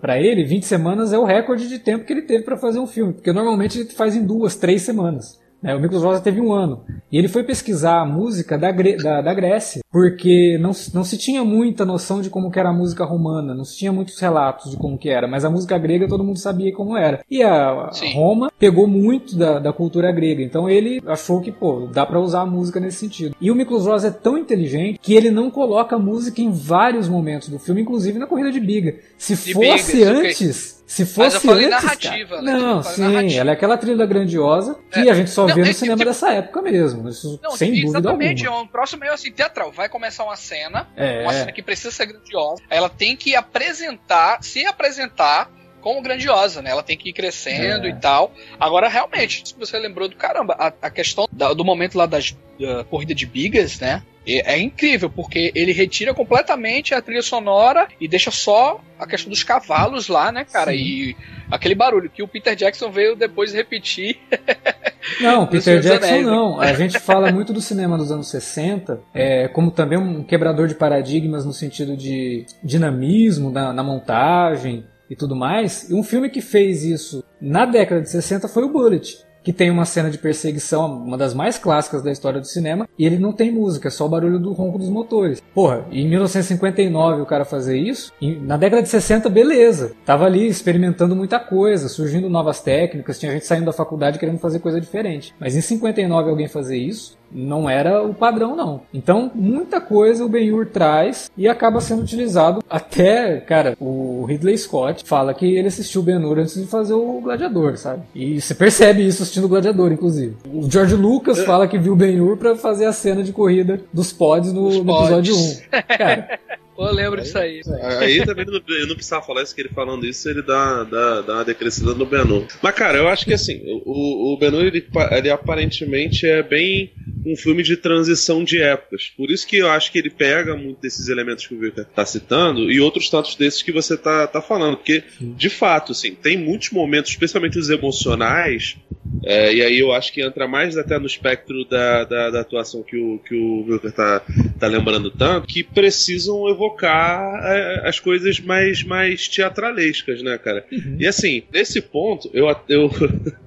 para ele, 20 semanas é o recorde de tempo que ele teve para fazer um filme, porque normalmente ele faz em duas, três semanas. Né? O Miklos Rosa teve um ano. E ele foi pesquisar a música da, da, da, Grécia, porque não, não se tinha muita noção de como era a música romana, não se tinha muitos relatos de como que era, mas a música grega todo mundo sabia como era. E a, a Roma pegou muito da, da cultura grega, então ele achou que, pô, dá para usar a música nesse sentido. E o Miklos Rosa é tão inteligente que ele não coloca música em vários momentos do filme, inclusive na corrida de biga. Se de fosse antes... Okay se fosse Mas eu falei antes, narrativa, cara, né? Não, sim, narrativa. ela é aquela trilha grandiosa que é. a gente só não, vê no é, cinema tipo, dessa época mesmo. Isso não, sem dúvida exatamente, alguma. é um próximo meio assim, teatral. Vai começar uma cena, é. uma cena que precisa ser grandiosa. Ela tem que apresentar, se apresentar como grandiosa, né? Ela tem que ir crescendo é. e tal. Agora, realmente, se você lembrou do caramba, a, a questão da, do momento lá das, da corrida de bigas, né? É incrível, porque ele retira completamente a trilha sonora e deixa só a questão dos cavalos lá, né, cara? Sim. E aquele barulho que o Peter Jackson veio depois repetir. Não, Peter Jackson Anéis, né? não. A gente fala muito do cinema dos anos 60, é, como também um quebrador de paradigmas no sentido de dinamismo na, na montagem e tudo mais. E um filme que fez isso na década de 60 foi o Bullet que tem uma cena de perseguição, uma das mais clássicas da história do cinema, e ele não tem música, é só o barulho do ronco dos motores. Porra, em 1959 o cara fazer isso, na década de 60, beleza. Tava ali experimentando muita coisa, surgindo novas técnicas, tinha gente saindo da faculdade querendo fazer coisa diferente. Mas em 59 alguém fazer isso, não era o padrão, não. Então, muita coisa o Ben-Hur traz e acaba sendo utilizado até, cara, o Ridley Scott fala que ele assistiu o Ben-Hur antes de fazer o Gladiador, sabe? E você percebe isso assistindo o Gladiador, inclusive. O George Lucas é. fala que viu o Ben-Hur pra fazer a cena de corrida dos pods no, no episódio 1. Cara, eu lembro aí, disso aí. Aí também eu não precisava falar isso, que ele falando isso, ele dá, dá, dá uma decrescida no Benu. Mas, cara, eu acho que assim, o, o Benu, ele, ele aparentemente é bem um filme de transição de épocas. Por isso que eu acho que ele pega muito desses elementos que o Victor tá citando e outros tantos desses que você tá, tá falando. Porque, de fato, assim, tem muitos momentos, especialmente os emocionais, é, e aí eu acho que entra mais até no espectro da, da, da atuação que o, que o Wilker tá, tá lembrando tanto, que precisam evocar é, as coisas mais, mais teatralescas, né, cara? Uhum. E assim, nesse ponto, eu, eu,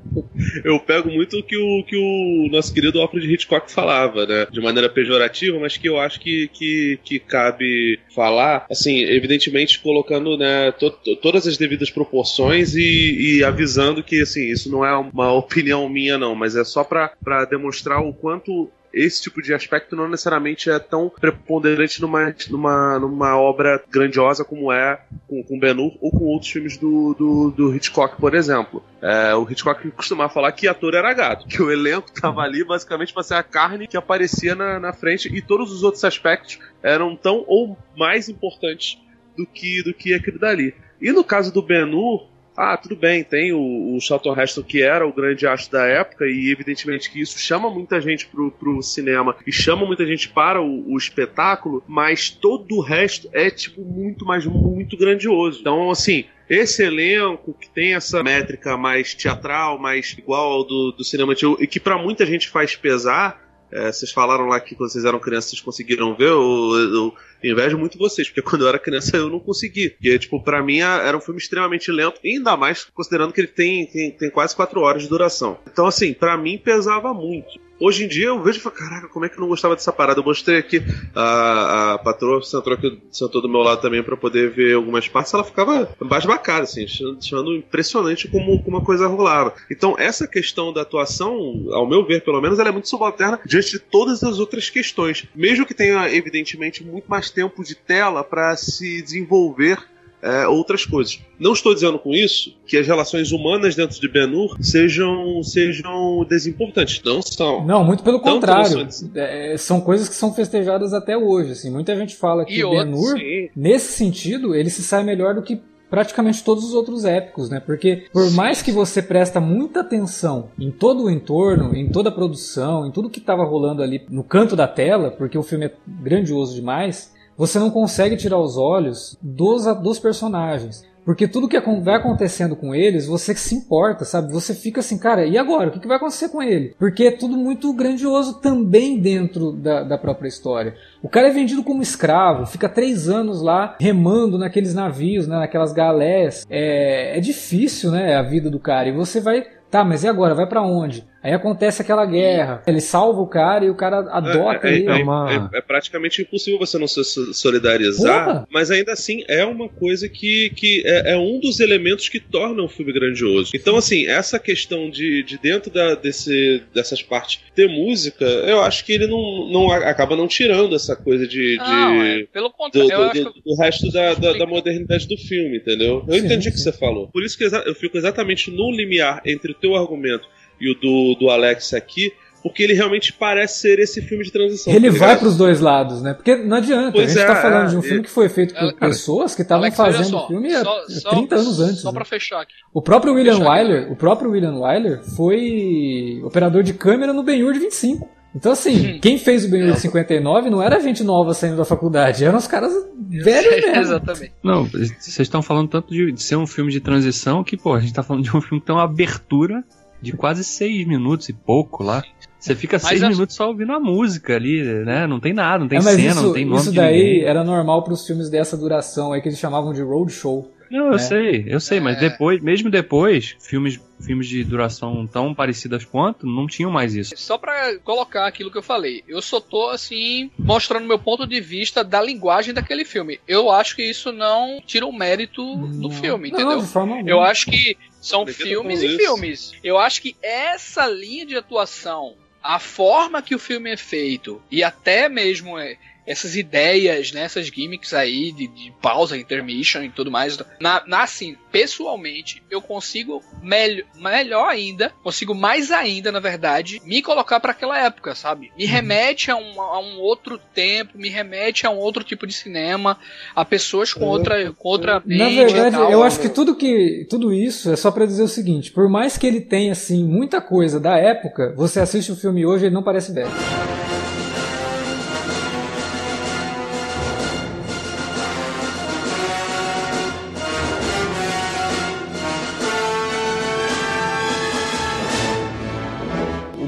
eu pego muito o que o, que o nosso querido Alfred Hitchcock falava, né? De maneira pejorativa, mas que eu acho que, que, que cabe falar, assim, evidentemente colocando né, to, to, todas as devidas proporções e, e avisando que, assim, isso não é uma opinião opinião minha, não, mas é só para demonstrar o quanto esse tipo de aspecto não necessariamente é tão preponderante numa, numa, numa obra grandiosa como é com, com Ben-Hur ou com outros filmes do, do, do Hitchcock, por exemplo. É, o Hitchcock costumava falar que ator era gato, que o elenco estava ali basicamente para ser a carne que aparecia na, na frente e todos os outros aspectos eram tão ou mais importantes do que, do que aquilo dali. E no caso do Ben-Hur, ah, tudo bem, tem o, o Charlton Heston que era o grande astro da época e evidentemente que isso chama muita gente pro, pro cinema e chama muita gente para o, o espetáculo, mas todo o resto é tipo muito mais muito grandioso. Então, assim, esse elenco que tem essa métrica mais teatral, mais igual ao do, do cinema e que para muita gente faz pesar, é, vocês falaram lá que quando vocês eram crianças vocês conseguiram ver, eu, eu, invejo muito vocês, porque quando eu era criança eu não consegui. Porque, tipo, pra mim era um filme extremamente lento, ainda mais considerando que ele tem, tem, tem quase 4 horas de duração. Então, assim, para mim pesava muito. Hoje em dia eu vejo e falo, caraca, como é que eu não gostava dessa parada? Eu mostrei aqui a, a patroa sentou, aqui, sentou do meu lado também para poder ver algumas partes, ela ficava basbacada, assim, achando, impressionante como, como uma coisa rolava. Então, essa questão da atuação, ao meu ver, pelo menos, ela é muito subalterna diante de todas as outras questões. Mesmo que tenha, evidentemente, muito mais tempo de tela para se desenvolver é, outras coisas. Não estou dizendo com isso que as relações humanas dentro de Ben-Hur sejam, sejam desimportantes. Não são. Não, muito pelo contrário. É, são coisas que são festejadas até hoje. Assim. Muita gente fala que Ben-Hur, nesse sentido, ele se sai melhor do que praticamente todos os outros épicos, né? Porque por mais que você presta muita atenção em todo o entorno, em toda a produção, em tudo que estava rolando ali no canto da tela, porque o filme é grandioso demais, você não consegue tirar os olhos dos, dos personagens. Porque tudo que vai acontecendo com eles, você se importa, sabe? Você fica assim, cara, e agora? O que vai acontecer com ele? Porque é tudo muito grandioso também dentro da, da própria história. O cara é vendido como escravo, fica três anos lá remando naqueles navios, né, naquelas galés. É, é difícil, né, a vida do cara. E você vai Tá, mas e agora? Vai para onde? Aí acontece aquela guerra. Ele salva o cara e o cara adota é, é, ele. É, uma... é, é, praticamente impossível você não se solidarizar, Porra. mas ainda assim é uma coisa que, que é, é, um dos elementos que torna um filme grandioso. Então, assim, essa questão de, de dentro da, desse, dessas partes ter música, eu acho que ele não, não acaba não tirando essa coisa de. De é, pelo contrário, do, do, do, do resto da, da, da, modernidade do filme, entendeu? Eu sim, entendi o que você falou. Por isso que eu fico exatamente no limiar entre teu argumento e o do, do Alex aqui, porque ele realmente parece ser esse filme de transição. Ele tá vai para os dois lados, né? Porque não adianta. Pois a gente está é, falando de um filme que foi feito por pessoas que estavam fazendo o filme há só, 30 anos antes. Só né? para fechar aqui. O próprio William Wyler, o próprio William Wyler foi operador de câmera no Ben-Hur de 25. Então, assim, hum. quem fez o Ben-Hur de 59 não era gente nova saindo da faculdade, eram os caras velhos mesmo. Exatamente. Não, vocês estão falando tanto de, de, ser um filme de transição que, pô, a gente está falando de um filme que tem uma abertura de quase seis minutos e pouco lá. Você fica seis minutos só ouvindo a música ali, né? Não tem nada, não tem é, cena, isso, não tem nome Isso daí era normal para os filmes dessa duração aí que eles chamavam de road show. Não, eu né? sei, eu sei, é... mas depois, mesmo depois, filmes, filmes de duração tão parecidas quanto, não tinham mais isso. Só para colocar aquilo que eu falei, eu só tô assim mostrando meu ponto de vista da linguagem daquele filme. Eu acho que isso não tira o mérito do filme, entendeu? Não, eu acho que são filmes e filmes. Eu acho que essa linha de atuação, a forma que o filme é feito e até mesmo é, essas ideias, né, essas gimmicks aí de, de pausa, intermission e tudo mais. Na, na, assim, pessoalmente, eu consigo melhor, melhor ainda, consigo mais ainda, na verdade, me colocar para aquela época, sabe? Me uhum. remete a um, a um outro tempo, me remete a um outro tipo de cinema, a pessoas com outra, com outra Na verdade, tal, eu acho que tudo que tudo isso é só para dizer o seguinte: por mais que ele tenha assim muita coisa da época, você assiste o filme hoje e ele não parece velho.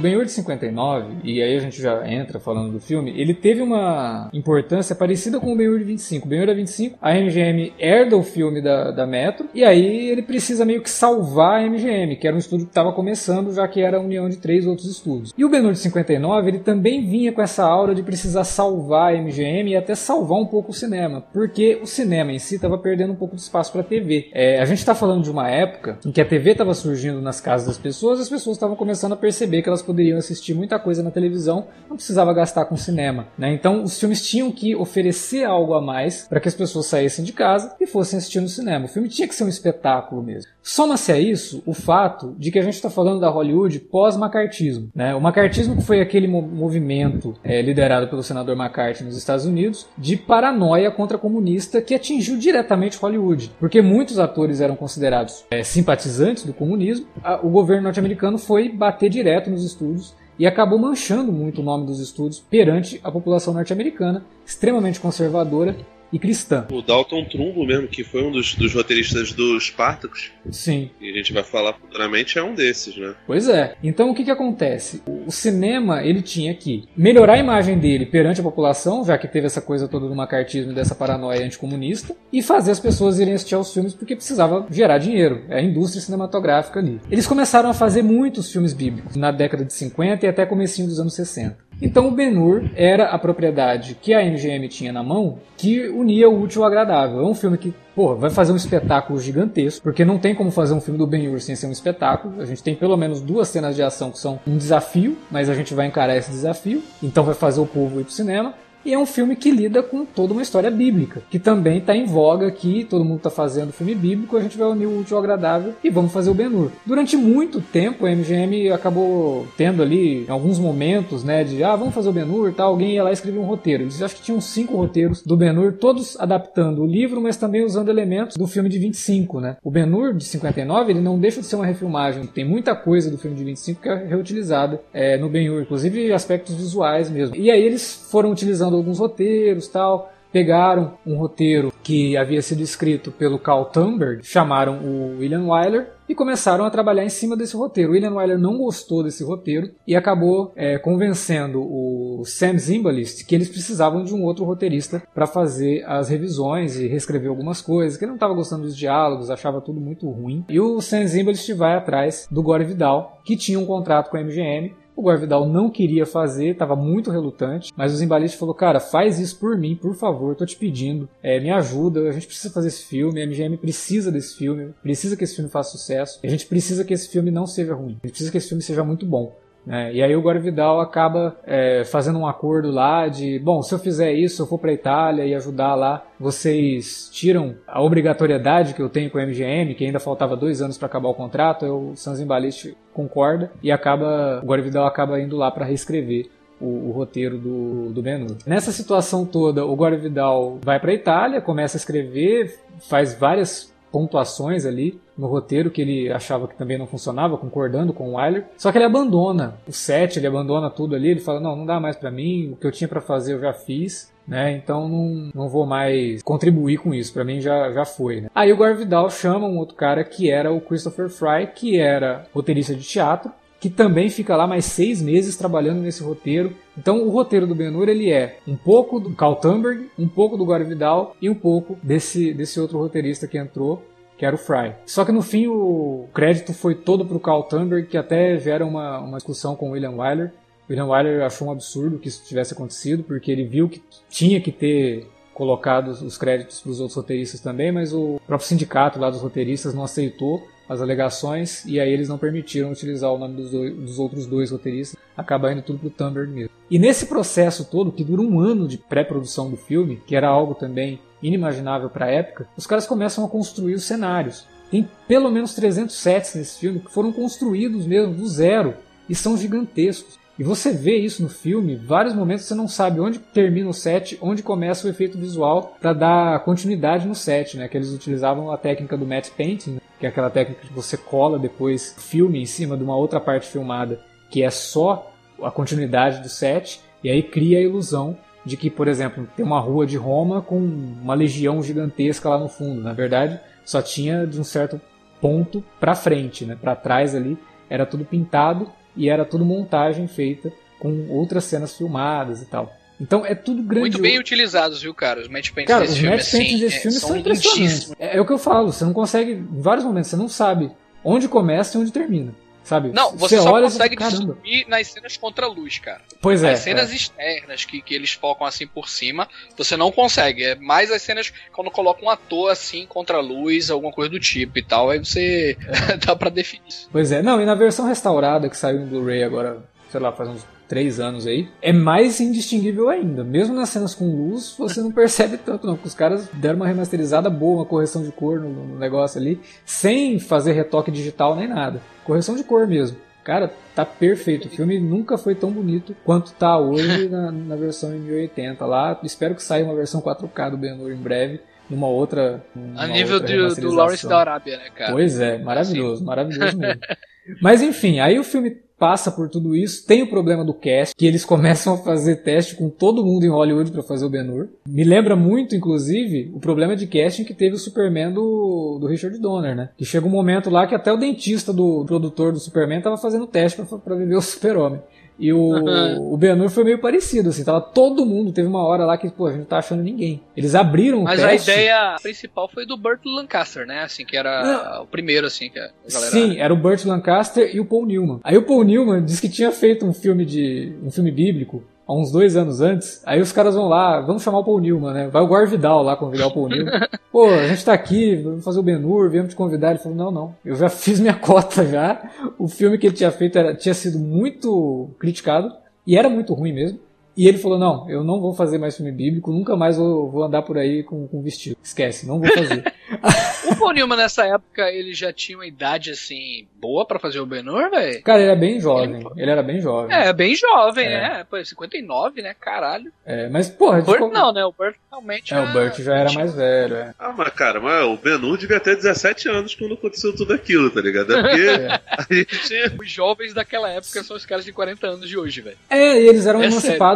Ben-Hur de 59, e aí a gente já entra falando do filme, ele teve uma importância parecida com o Ben-Hur de 25. O Ben-Hur é 25, a MGM herda o filme da, da Metro, e aí ele precisa meio que salvar a MGM, que era um estúdio que estava começando, já que era a união de três outros estúdios. E o Ben-Hur de 59, ele também vinha com essa aura de precisar salvar a MGM e até salvar um pouco o cinema, porque o cinema em si estava perdendo um pouco de espaço para a TV. É, a gente está falando de uma época em que a TV estava surgindo nas casas das pessoas, as pessoas estavam começando a perceber que elas poderiam poderiam assistir muita coisa na televisão, não precisava gastar com cinema. Né? Então os filmes tinham que oferecer algo a mais para que as pessoas saíssem de casa e fossem assistir no cinema. O filme tinha que ser um espetáculo mesmo. Soma-se a isso o fato de que a gente está falando da Hollywood pós-macartismo. Né? O macartismo foi aquele movimento é, liderado pelo senador McCarthy nos Estados Unidos de paranoia contra comunista que atingiu diretamente Hollywood, porque muitos atores eram considerados é, simpatizantes do comunismo. o governo norte-americano foi bater direto nos estúdios e acabou manchando muito o nome dos estúdios perante a população norte-americana, extremamente conservadora e cristã. O Dalton Trumbo mesmo, que foi um dos, dos roteiristas dos Spartacus. Sim. E a gente vai falar futuramente, é um desses, né? Pois é. Então o que que acontece? O cinema, ele tinha que melhorar a imagem dele perante a população, já que teve essa coisa toda do macartismo e dessa paranoia anticomunista, e fazer as pessoas irem assistir aos filmes porque precisava gerar dinheiro. É a indústria cinematográfica ali. Eles começaram a fazer muitos filmes bíblicos na década de 50 e até comecinho dos anos 60. Então o Ben-Hur era a propriedade que a MGM tinha na mão que unia o útil ao agradável. É um filme que, porra, vai fazer um espetáculo gigantesco, porque não tem como fazer um filme do Ben-Hur sem ser um espetáculo. A gente tem pelo menos duas cenas de ação que são um desafio, mas a gente vai encarar esse desafio, então vai fazer o povo ir pro cinema. E é um filme que lida com toda uma história bíblica, que também está em voga aqui, todo mundo está fazendo filme bíblico, a gente vai unir o útil ao agradável e vamos fazer o Ben-Hur. Durante muito tempo a MGM acabou tendo ali alguns momentos, né, de ah, vamos fazer o Ben-Hur, tal, alguém ia lá e escrevia um roteiro. Eles acho que tinham cinco roteiros do Ben-Hur, todos adaptando o livro, mas também usando elementos do filme de 25, né? O Ben-Hur de 59, ele não deixa de ser uma refilmagem, tem muita coisa do filme de 25 que é reutilizada é, no Ben-Hur, inclusive aspectos visuais mesmo. E aí eles foram utilizando alguns roteiros tal. Pegaram um roteiro que havia sido escrito pelo Carl Thunberg, chamaram o William Wyler e começaram a trabalhar em cima desse roteiro. O William Wyler não gostou desse roteiro e acabou é, convencendo o Sam Zimbalist que eles precisavam de um outro roteirista para fazer as revisões e reescrever algumas coisas, que ele não estava gostando dos diálogos, achava tudo muito ruim. E o Sam Zimbalist vai atrás do Gore Vidal, que tinha um contrato com a MGM o Guarvidal não queria fazer, estava muito relutante, mas o Zimbalist falou: Cara, faz isso por mim, por favor, tô te pedindo, é, me ajuda, a gente precisa fazer esse filme, a MGM precisa desse filme, precisa que esse filme faça sucesso, a gente precisa que esse filme não seja ruim, a gente precisa que esse filme seja muito bom. É, e aí o Gore Vidal acaba é, fazendo um acordo lá de, bom, se eu fizer isso, eu for para Itália e ajudar lá, vocês tiram a obrigatoriedade que eu tenho com a MGM, que ainda faltava dois anos para acabar o contrato, o Sanzin Balist concorda. E acaba, o Gore Vidal acaba indo lá para reescrever o, o, roteiro do, do Ben-Hur. Nessa situação toda, o Gore Vidal vai para Itália, começa a escrever, faz várias pontuações ali no roteiro que ele achava que também não funcionava, concordando com o Wyler. Só que ele abandona o set, ele abandona tudo ali, ele fala: "Não, não dá mais para mim, o que eu tinha para fazer eu já fiz". Né? Então não, não vou mais contribuir com isso, para mim já, já foi. Né? Aí o Gore Vidal chama um outro cara que era o Christopher Fry, que era roteirista de teatro, que também fica lá mais seis meses trabalhando nesse roteiro, Então o roteiro do Ben-Hur ele é um pouco do Carl Thunberg, um pouco do Gore Vidal e um pouco desse, desse outro roteirista que entrou, que era o Fry. Só que no fim o crédito foi todo pro Carl Thunberg, que até gera uma, uma discussão com o William Wyler. William Wyler achou um absurdo que isso tivesse acontecido, porque ele viu que tinha que ter colocado os créditos para os outros roteiristas também, mas o próprio sindicato lá dos roteiristas não aceitou as alegações e aí eles não permitiram utilizar o nome dos, dois, dos outros dois roteiristas, acaba indo tudo pro Thunberg mesmo. E nesse processo todo, que dura um ano de pré-produção do filme, que era algo também inimaginável para a época, os caras começam a construir os cenários. Tem pelo menos 300 sets nesse filme que foram construídos mesmo do zero e são gigantescos. E você vê isso no filme, vários momentos você não sabe onde termina o set, onde começa o efeito visual para dar continuidade no set, né? Que eles utilizavam a técnica do matte painting, né? Que é aquela técnica que você cola depois filme em cima de uma outra parte filmada, que é só a continuidade do set, e aí cria a ilusão de que, por exemplo, tem uma rua de Roma com uma legião gigantesca lá no fundo. Na verdade, só tinha de um certo ponto para frente, né? Para trás ali era tudo pintado e era tudo montagem feita com outras cenas filmadas e tal. Então é tudo grande. Muito bem utilizados, viu, cara? Os match paints cara, desse os filme, match paints assim, desse é, filme são são impressionantes. É, é, o que eu falo, você não consegue, em vários momentos, você não sabe onde começa e onde termina. Sabe? Não, você, você só consegue distinguir nas cenas contra a luz, cara. Pois é. As cenas é. externas que, que eles focam assim por cima, você não consegue. É mais as cenas quando colocam um ator assim contra a luz, alguma coisa do tipo e tal, aí você dá pra definir. Pois é, não, e na versão restaurada que saiu em Blu-ray agora, sei lá, faz uns três anos aí, é mais indistinguível ainda. Mesmo nas cenas com luz, você não percebe tanto, não. Porque os caras deram uma remasterizada boa, uma correção de cor no, no negócio ali, sem fazer retoque digital nem nada. Correção de cor mesmo. Cara, tá perfeito. O filme nunca foi tão bonito quanto tá hoje na, na versão em 1080 lá. Espero que saia uma versão 4K do Ben-Hur em breve numa outra. Numa a nível do, do Lawrence da Arábia, né, cara? Pois é, maravilhoso, maravilhoso mesmo. Mas enfim, aí o filme passa por tudo isso. Tem o problema do cast, que eles começam a fazer teste com todo mundo em Hollywood para fazer o Ben-Hur. Me lembra muito, inclusive, o problema de casting que teve o Superman do, do Richard Donner, né? Que chega um momento lá que até o dentista do produtor do Superman tava fazendo teste para viver o Super-Homem. E o, uhum. o Ben-Hur foi meio parecido, assim, tava todo mundo, teve uma hora lá que, pô, a gente não tá achando ninguém. Eles abriram Mas o teste. Mas a ideia principal foi do Burt Lancaster, né, assim, que era não. o primeiro, assim, que a galera... Sim, era o Burt Lancaster e o Paul Newman. Aí o Paul Newman disse que tinha feito um filme de... um filme bíblico, há uns dois anos antes, aí os caras vão lá, vamos chamar o Paul Newman, né? Vai o Gore Vidal lá convidar o Paul Newman. Pô, a gente tá aqui, vamos fazer o Ben-Hur, viemos te convidar. Ele falou, não, não, eu já fiz minha cota já. O filme que ele tinha feito era, tinha sido muito criticado. E era muito ruim mesmo. E ele falou: Não, eu não vou fazer mais filme bíblico, nunca mais vou, vou andar por aí com, com vestido. Esquece, não vou fazer. o Paul Newman nessa época, ele já tinha uma idade assim, boa para fazer o Ben-Hur, velho? Cara, ele era bem jovem. Ele, ele era bem jovem. É, bem jovem, é. né? Pô, 59, né? Caralho. É, mas, porra. O Burt não, né? O Burt realmente. É, o Burt já era mais velho, é. Ah, mas cara, mas o Ben-Hur devia ter 17 anos quando aconteceu tudo aquilo, tá ligado? É porque é. a gente. Os jovens daquela época são os caras de 40 anos de hoje, velho. É, e eles eram é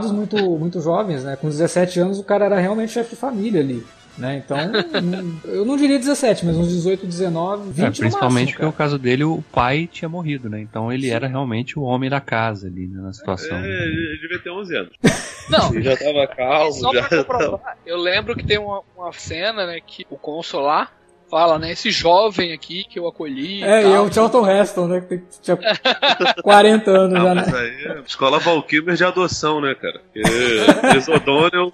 emancipados muito, muito jovens, né? Com 17 anos o cara era realmente chefe de família ali. Né? Então, eu não diria 17, mas uns 18, 19, 20 é, Principalmente máximo, porque no caso dele o pai tinha morrido, né? Então ele Sim. era realmente o homem da casa ali, né, na situação. É, ele devia ter 11 anos. Não. Ele já tava calmo. Só já pra tava... Eu lembro que tem uma, uma cena, né, que o consular fala, né? Esse jovem aqui que eu acolhi. É, e, e é o Charlton Heston, né? Que tinha 40 anos Não, já, mas né? aí é escola Valkymer de adoção, né, cara? Porque Chris O'Donnell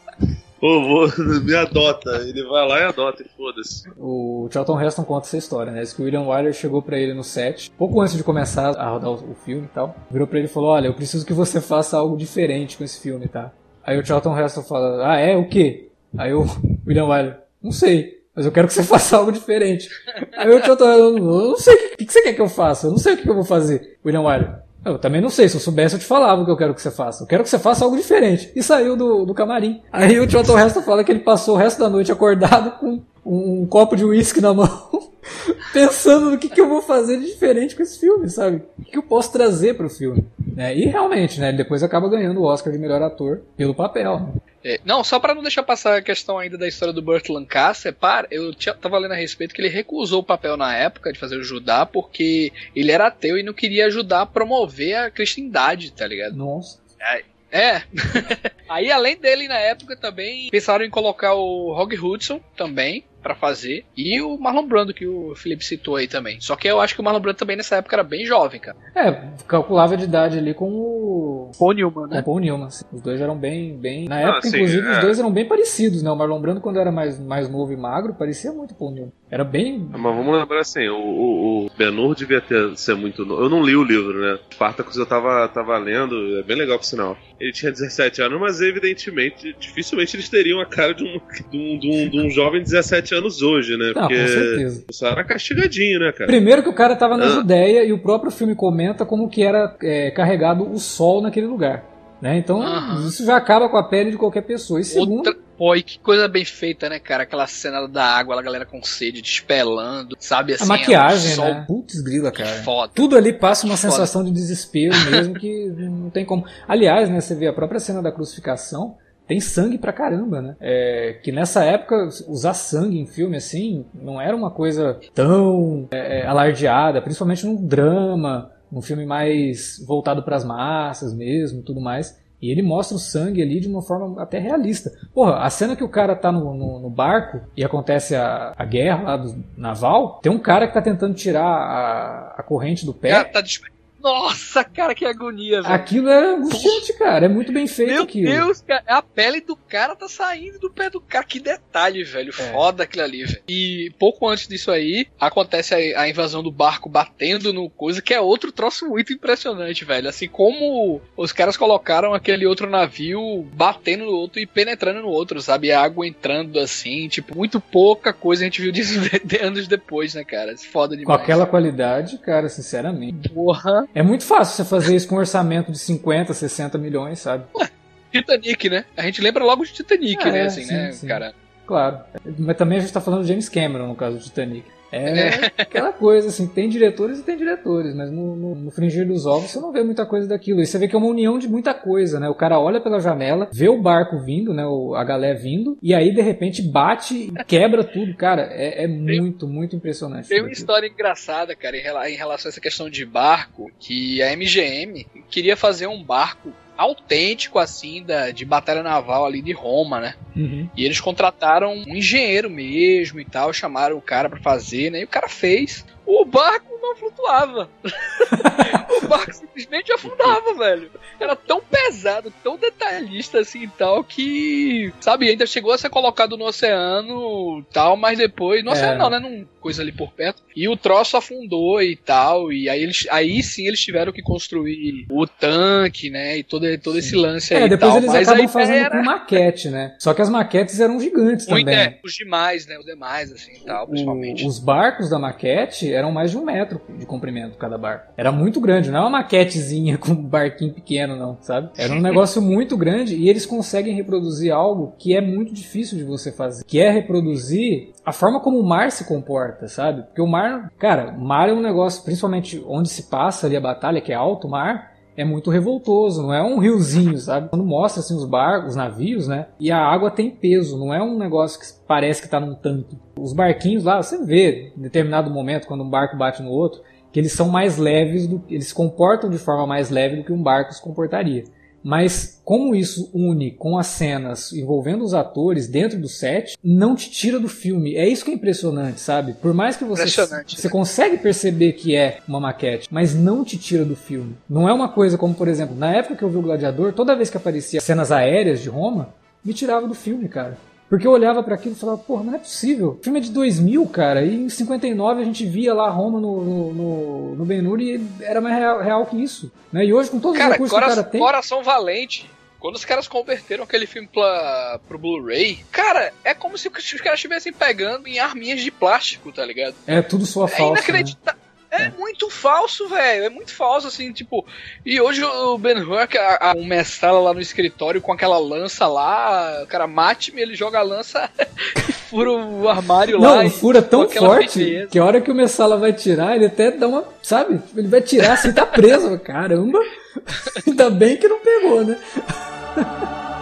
vou, me adota. Ele vai lá e adota, e foda-se. O Charlton Heston conta essa história, né? Diz que o William Wyler chegou para ele no set, pouco antes de começar a rodar o filme e tal. Virou pra ele e falou: Olha, eu preciso que você faça algo diferente com esse filme, tá? Aí o Charlton Heston fala: Ah, é? O quê? Aí o William Wyler: Não sei. Mas eu quero que você faça algo diferente. Aí o Heston: Eu não sei o que, que você quer que eu faça. Eu não sei o que eu vou fazer. William Wyler: eu também não sei, se eu soubesse eu te falava o que eu quero que você faça. Eu quero que você faça algo diferente. E saiu do, do camarim. Aí o Charlton Heston fala que ele passou o resto da noite acordado com um, um copo de uísque na mão, pensando no que, que eu vou fazer de diferente com esse filme, sabe? O que, que eu posso trazer para o filme. Né? E realmente, né, ele depois acaba ganhando o Oscar de melhor ator pelo papel. Né? É, não, só para não deixar passar a questão ainda da história do Burt Lancaster, para, eu tinha, tava lendo a respeito que ele recusou o papel na época de fazer o Judá porque ele era ateu e não queria ajudar a promover a cristandade, tá ligado? Nossa. É, É. Aí, além dele, na época também pensaram em colocar o Rogue Hudson também para fazer. E o Marlon Brando, que o Felipe citou aí também. Só que eu acho que o Marlon Brando também nessa época era bem jovem, cara. É, calculava de idade ali com o. Paul Newman, né? Com o Paul Newman. Sim. Os dois eram bem. bem... Na época, inclusive, é. os dois eram bem parecidos, né? O Marlon Brando, quando era mais, mais novo e magro, parecia muito Paul Newman. Era bem. Mas vamos lembrar assim, o, o, o Ben-Hur devia ter, ser muito novo. Eu não li o livro, né? Spartacus eu tava, tava lendo, é bem legal por sinal. Ele tinha 17 anos, mas evidentemente, dificilmente eles teriam a cara de um, de um, de um, de um jovem de 17 anos hoje, né? Não, Porque com certeza. Era castigadinho, né, cara? Primeiro que o cara tava na ah. Judéia e o próprio filme comenta como que era é, carregado o sol naquele lugar. Né? Então, uhum. isso já acaba com a pele de qualquer pessoa. E segundo. Outra... Pô, e que coisa bem feita, né, cara? Aquela cena da água, a galera com sede, despelando, sabe? Assim, a maquiagem, é um né? Putz, grila, cara. Foda. Tudo ali passa uma sensação de desespero mesmo que não tem como. Aliás, né, você vê a própria cena da crucificação tem sangue pra caramba, né? É, que nessa época, usar sangue em filme, assim, não era uma coisa tão é, é alardeada, principalmente num drama, um filme mais voltado para as massas mesmo, tudo mais. E ele mostra o sangue ali de uma forma até realista. Porra, a cena que o cara tá no, no, no barco e acontece a, a guerra lá do naval, tem um cara que tá tentando tirar a, a corrente do pé. Cara, tá nossa, cara, que agonia, velho. Aquilo é angustiante, cara. É muito bem feito Meu aquilo. Meu Deus, cara. A pele do cara tá saindo do pé do cara. Que detalhe, velho. É. Foda aquilo ali, velho. E pouco antes disso aí, acontece a, a, invasão do barco batendo no coisa, que é outro troço muito impressionante, velho. Assim como os caras colocaram aquele outro navio batendo no outro e penetrando no outro, sabe? A água entrando assim, tipo, muito pouca coisa a gente viu disso anos depois, né, cara? Foda demais. Com aquela qualidade, cara, sinceramente. Porra. É muito fácil você fazer isso com um orçamento de 50, 60 milhões, sabe? Ué, Titanic, né? A gente lembra logo de Titanic, é, né? Assim, sim, né, sim. cara? Claro. Mas também a gente tá falando de James Cameron, no caso do Titanic. É, é aquela coisa, assim, tem diretores e tem diretores, mas no, no, no, fringir dos ovos você não vê muita coisa daquilo. E você vê que é uma união de muita coisa, né? O cara olha pela janela, vê o barco vindo, né? O, a galé vindo, e aí de repente bate e quebra tudo. Cara, é, é muito, muito impressionante. Tem uma história engraçada, cara, em relação a essa questão de barco, que a MGM queria fazer um barco autêntico, assim, da, de batalha naval ali de Roma, né? Uhum. E eles contrataram um engenheiro mesmo e tal, chamaram o cara para fazer, né? E o cara fez. O barco não flutuava. o barco simplesmente afundava, velho. Era tão pesado, tão detalhista assim e tal, que, sabe, ainda chegou a ser colocado no oceano tal, mas depois. No é. oceano não, né? Num coisa ali por perto. E o troço afundou e tal. E aí, eles, aí sim eles tiveram que construir o tanque, né? E todo, todo esse lance é, aí. É, depois tal. eles mas acabam fazendo era... com maquete, né? Só que as maquetes eram gigantes Muito, também. É, os demais, né? Os demais, assim e tal, principalmente. O, os barcos da maquete eram mais de um metro de comprimento cada barco. Era muito grande, não é uma maquetezinha com um barquinho pequeno, não, sabe? Era um negócio muito grande e eles conseguem reproduzir algo que é muito difícil de você fazer, que é reproduzir a forma como o mar se comporta, sabe? Porque o mar, cara, mar é um negócio, principalmente onde se passa ali a batalha, que é alto mar, é muito revoltoso, não é um riozinho, sabe? Quando mostra assim os barcos, os navios, né? E a água tem peso, não é um negócio que parece que está num tanque. Os barquinhos lá, você vê em determinado momento quando um barco bate no outro, que eles são mais leves, do, eles se comportam de forma mais leve do que um barco se comportaria. Mas como isso une com as cenas envolvendo os atores dentro do set, não te tira do filme. É isso que é impressionante, sabe? Por mais que você você consegue perceber que é uma maquete, mas não te tira do filme. Não é uma coisa como, por exemplo, na época que eu vi o Gladiador, toda vez que aparecia cenas aéreas de Roma, me tirava do filme, cara. Porque eu olhava para aquilo e falava, porra, não é possível. O filme é de 2000, cara, e em 59 a gente via lá Roma no, no, no, no Ben-Hur e era mais real, real, que isso. Né? E hoje, com todos cara, os recursos que o cara tem... Coração Valente, quando os caras converteram aquele filme pra, pro Blu-ray, cara, é como se os caras estivessem pegando em arminhas de plástico, tá ligado? É tudo sua falsa. É inacreditável. Né? É, muito falso, velho. É muito falso, assim, tipo. E hoje o Ben Hur, a, a, um mestrala lá no escritório com aquela lança lá, o cara mate-me, ele joga a lança e fura o armário Não, lá. Não, fura tão forte que a hora que o Messala vai tirar, ele até dá uma. Sabe? Ele vai tirar assim, tá preso. Caramba! Ainda bem que não pegou, né?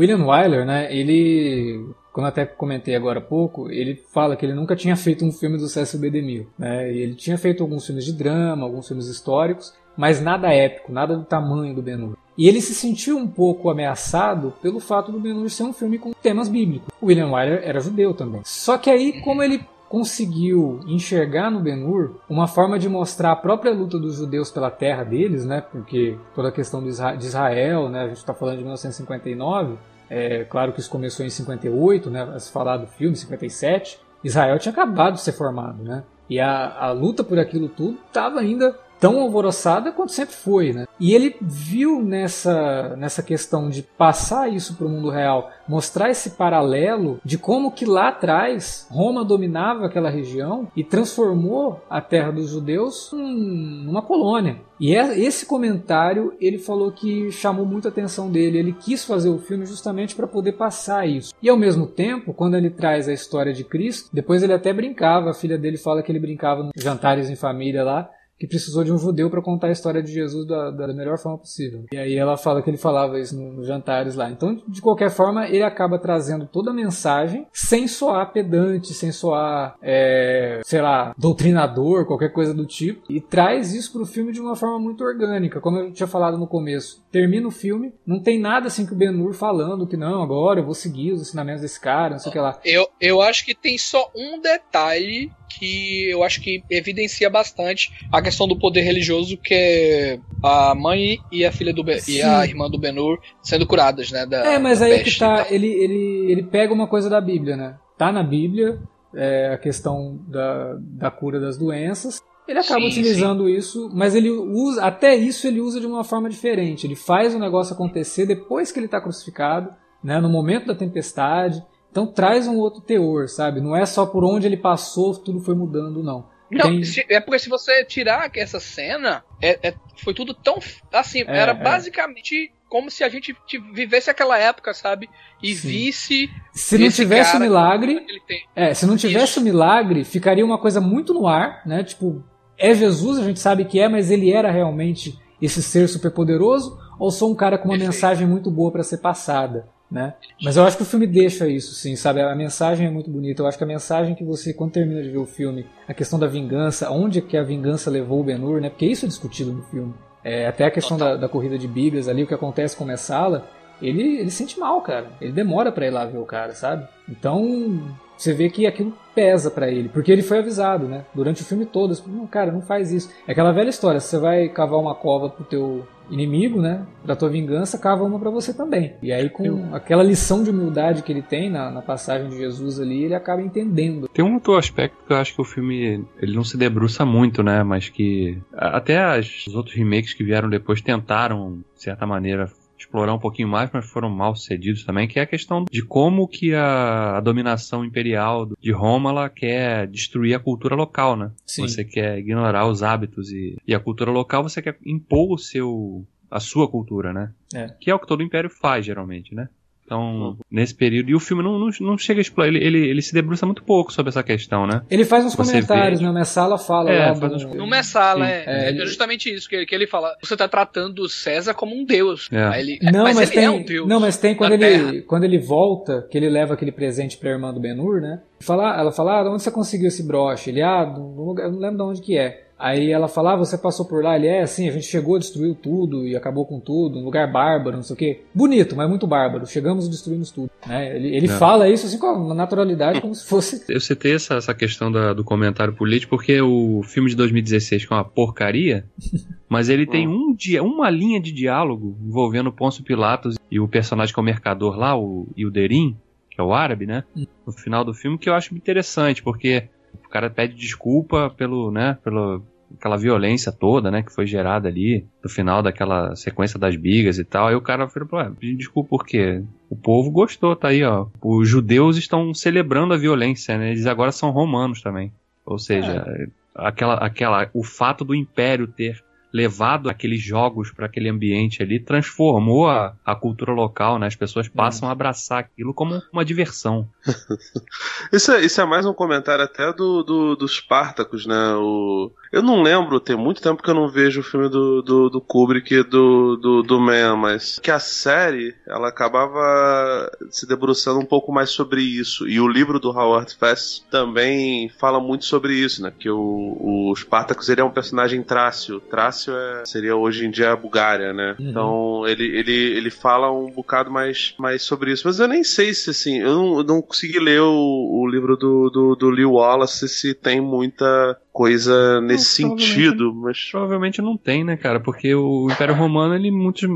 William Wyler, né, ele como até comentei agora há pouco, ele fala que ele nunca tinha feito um filme do Cecil B. DeMille. Né? Ele tinha feito alguns filmes de drama, alguns filmes históricos, mas nada épico, nada do tamanho do Ben-Hur. E ele se sentiu um pouco ameaçado pelo fato do Ben-Hur ser um filme com temas bíblicos. William Wyler era judeu também. Só que aí, como ele conseguiu enxergar no Ben-Hur uma forma de mostrar a própria luta dos judeus pela terra deles, né? Porque toda a questão de Israel, né? A gente está falando de 1959. É, claro que isso começou em 58, né? A se falar do filme, 57. Israel tinha acabado de ser formado, né? E a, a luta por aquilo tudo estava ainda tão alvoroçada quanto sempre foi, né? E ele viu nessa, nessa questão de passar isso para o mundo real, mostrar esse paralelo de como que lá atrás Roma dominava aquela região e transformou a terra dos judeus numa colônia. E é, esse comentário ele falou que chamou muita atenção dele. Ele quis fazer o filme justamente para poder passar isso. E ao mesmo tempo, quando ele traz a história de Cristo, depois ele até brincava. A filha dele fala que ele brincava jantares em família lá que precisou de um judeu para contar a história de Jesus da, da, melhor forma possível. E aí ela fala que ele falava isso nos no jantares lá. Então, de qualquer forma, ele acaba trazendo toda a mensagem sem soar pedante, sem soar, é, sei lá, doutrinador, qualquer coisa do tipo. E traz isso pro filme de uma forma muito orgânica, como eu tinha falado no começo. Termina o filme, não tem nada assim que o Ben Hur falando que não, agora eu vou seguir os ensinamentos desse cara, não sei o que lá. Eu, eu acho que tem só um detalhe que eu acho que evidencia bastante a questão do poder religioso, que é a mãe e a filha do ben, e a irmã do Benur sendo curadas, né? Da, é, mas aí é que tá, ele, ele, ele pega uma coisa da Bíblia, né? Tá na Bíblia é, a questão da, da cura das doenças. Ele acaba sim, utilizando sim. isso, mas ele usa, até isso ele usa de uma forma diferente. Ele faz o negócio acontecer depois que ele está crucificado, né, no momento da tempestade. Então traz um outro teor, sabe? Não é só por onde ele passou, tudo foi mudando, não. Não, Tem... é porque se você tirar essa cena, é, é foi tudo tão. Assim, é, era é. basicamente como se a gente vivesse aquela época, sabe? E Sim. visse. Se não tivesse o milagre. É, se não tivesse o milagre, ficaria uma coisa muito no ar, né? Tipo, é Jesus, a gente sabe que é, mas ele era realmente esse ser superpoderoso? Ou sou um cara com uma Perfeito. mensagem muito boa para ser passada? Né? Mas eu acho que o filme deixa isso, sim, sabe? A mensagem é muito bonita. Eu acho que a mensagem que você, quando termina de ver o filme, a questão da vingança, onde que a vingança levou o Ben-Hur, né? Porque isso é discutido no filme. É, até a questão da, da, corrida de bigas ali, o que acontece com Messala, ele, ele sente mal, cara. Ele demora para ir lá ver o cara, sabe? Então, você vê que aquilo pesa para ele, porque ele foi avisado, né? Durante o filme todo, não, cara, não faz isso. É aquela velha história, você vai cavar uma cova pro teu inimigo, né? Da tua vingança, cava uma para você também. E aí, com Eu... aquela lição de humildade que ele tem na, na, passagem de Jesus ali, ele acaba entendendo. Tem um outro aspecto que eu acho que o filme ele não se debruça muito, né? Mas que até as, os outros remakes que vieram depois tentaram, de certa maneira, explorar um pouquinho mais, mas foram mal sucedidos também, que é a questão de como que a, a dominação imperial de Roma ela quer destruir a cultura local, né? Sim. Você quer ignorar os hábitos e, e a cultura local, você quer impor o seu a sua cultura, né? É. Que é o que todo império faz, geralmente, né? Então, nesse período. E o filme não, não, não chega a explorar. Ele, ele, ele se debruça muito pouco sobre essa questão, né? Ele faz uns você comentários, vê... né? O Messala fala é, lá. Faz uns... No Messala, é, é, é, justamente isso. Que, que ele fala. Você está tratando César como um deus. É. Ele, não, mas, mas tem, é um deus. Não, mas tem quando ele, quando ele volta, que ele leva aquele presente pra irmã do Benur, né? Fala, ela fala, ah, onde você conseguiu esse broche? Ele, ah, não, não lembro de onde que é. Aí ela fala, ah, você passou por lá, ele é assim, a gente chegou, destruiu tudo e acabou com tudo, um lugar bárbaro, não sei o quê. Bonito, mas muito bárbaro. Chegamos e destruímos tudo. Né? Ele, ele fala isso assim com uma naturalidade, como se fosse. Eu citei essa, essa questão da, do comentário político porque o filme de 2016 que é uma porcaria, mas ele tem um dia, uma linha de diálogo envolvendo Pôncio Pilatos e o personagem que é o mercador lá, o Ilderim, que é o árabe, né? Hum. No final do filme, que eu acho interessante, porque o cara pede desculpa pelo, né, pelo, aquela violência toda, né, que foi gerada ali no final daquela sequência das bigas e tal. Aí o cara falou, ah, desculpa por quê? O povo gostou, tá aí, ó. Os judeus estão celebrando a violência, né? Eles agora são romanos também. Ou seja, é. aquela, aquela, o fato do império ter levado aqueles jogos para aquele ambiente ali, transformou a, a cultura local, né? As pessoas passam a abraçar aquilo como uma diversão. isso, é, isso é mais um comentário até do, do, dos Spartacus, né? O, eu não lembro, tem muito tempo que eu não vejo o filme do, do, do Kubrick do, do, do Man, mas que a série ela acabava se debruçando um pouco mais sobre isso. E o livro do Howard Fest também fala muito sobre isso, né? Que o, o Spartacus ele é um personagem trácio. Trácio é, seria hoje em dia a Bulgária, né? Uhum. Então ele, ele, ele fala um bocado mais, mais sobre isso. Mas eu nem sei se assim, eu não, eu não consegui ler o, o livro do, do, do Lee Wallace se tem muita coisa nesse não, sentido, mas provavelmente não tem, né, cara? Porque o Império Romano, ele muito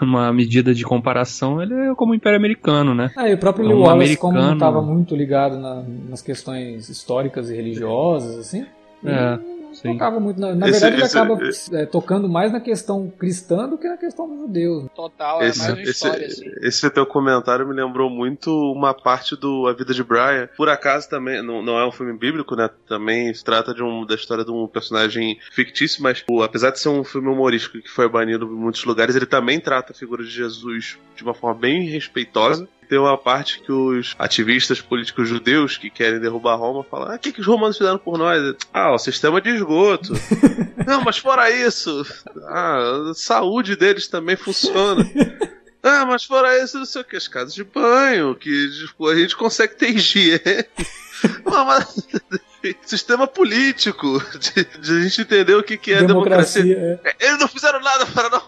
uma medida de comparação, ele é como o Império Americano, né? Ah, e o próprio Lee Wallace, americano... como não estava muito ligado na, nas questões históricas e religiosas, assim, é. Sim. tocava muito. Na, na esse, verdade, ele esse, acaba esse, é, tocando mais na questão cristã do que na questão dos judeus. Total, é mais uma história, assim. Esse teu comentário me lembrou muito uma parte do A Vida de Brian. Por acaso também, não, não é um filme bíblico, né? Também se trata de um, da história de um personagem fictício, mas pô, apesar de ser um filme humorístico que foi banido em muitos lugares, ele também trata a figura de Jesus de uma forma bem respeitosa tem uma parte que os ativistas políticos judeus que querem derrubar Roma falam: ah, o que, que os romanos fizeram por nós? Ah, o sistema de esgoto. Não, mas fora isso, ah, a saúde deles também funciona. Ah, mas fora isso, não sei o que, as casas de banho, que tipo, a gente consegue ter higiene. mas, sistema político, de, de, a gente entender o que, que é democracia. democracia. É. Eles não fizeram nada para não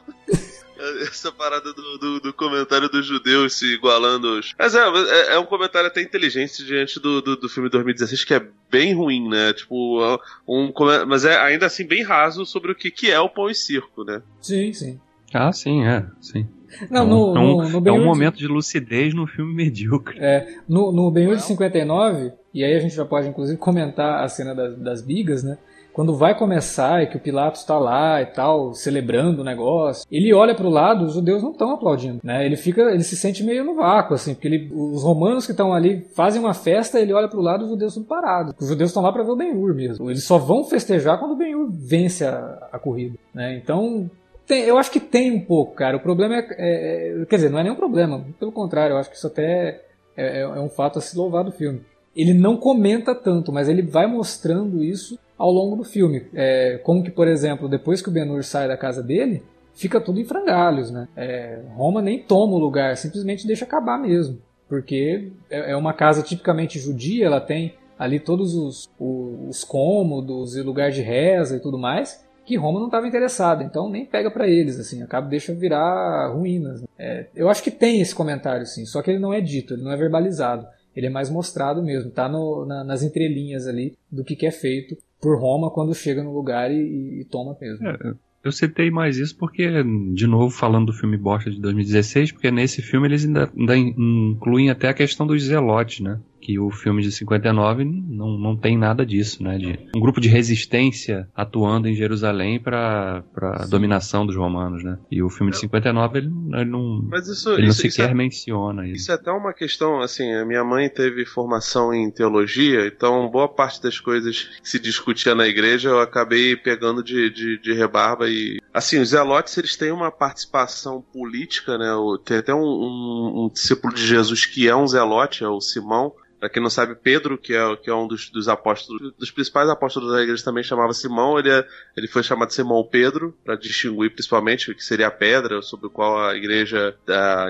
essa parada do, do, do, comentário dos judeus se igualando aos... Mas é, é, é, um comentário até inteligente diante do, do, do filme 2016, que é bem ruim, né? Tipo, é um, mas é ainda assim bem raso sobre o que, que é o pão e circo, né? Sim, sim. Ah, sim, é, sim. Não, é um, no, no, no é um momento de lucidez no filme medíocre. É, no, no Ben-Hur de 59, e aí a gente já pode inclusive comentar a cena das, das bigas, né? Quando vai começar e que o Pilatos está lá e tal, celebrando o negócio, ele olha para o lado, os judeus não estão aplaudindo, né? Ele fica, ele se sente meio no vácuo, assim, porque ele, os romanos que estão ali fazem uma festa, ele olha para o lado, os judeus estão parados. Os judeus estão lá para ver o Ben-Hur mesmo. Eles só vão festejar quando o Ben-Hur vence a, a corrida, né? Então tem, eu acho que tem um pouco, cara. O problema é, é, é, Quer dizer, não é nenhum problema. Pelo contrário, eu acho que isso até é, é, é, um fato a se louvar do filme. Ele não comenta tanto, mas ele vai mostrando isso ao longo do filme. É, como que, por exemplo, depois que o Ben-Hur sai da casa dele, fica tudo em frangalhos, né? É, Roma nem toma o lugar, simplesmente deixa acabar mesmo. Porque é, é uma casa tipicamente judia, ela tem ali todos os, os, os cômodos e lugar de reza e tudo mais, que Roma não estava interessada, então nem pega para eles, assim, acaba deixa virar ruínas. Né? É, eu acho que tem esse comentário, sim, só que ele não é dito, ele não é verbalizado. Ele é mais mostrado mesmo, tá no, na, nas entrelinhas ali do que, que é feito por Roma quando chega no lugar e, e toma mesmo. É, eu citei mais isso porque, de novo, falando do filme Bosta de 2016, porque nesse filme eles ainda, ainda incluem até a questão dos zelotes, né? Que o filme de 59 não, não tem nada disso, né? De um grupo de resistência atuando em Jerusalém para a dominação dos romanos, né? E o filme de 59 ele, ele não, Mas isso, ele isso, não sequer isso é, menciona isso. Isso é até uma questão, assim, a minha mãe teve formação em teologia, então boa parte das coisas que se discutia na igreja eu acabei pegando de, de, de rebarba e... Assim, os zelotes, eles têm uma participação política, né? Tem até um, um, um discípulo de Jesus que é um zelote, é o Simão, Pra quem não sabe, Pedro, que é, que é um dos, dos apóstolos, dos principais apóstolos da igreja, também chamava Simão. Ele, é, ele foi chamado Simão Pedro, para distinguir principalmente o que seria a pedra sobre o qual a igreja,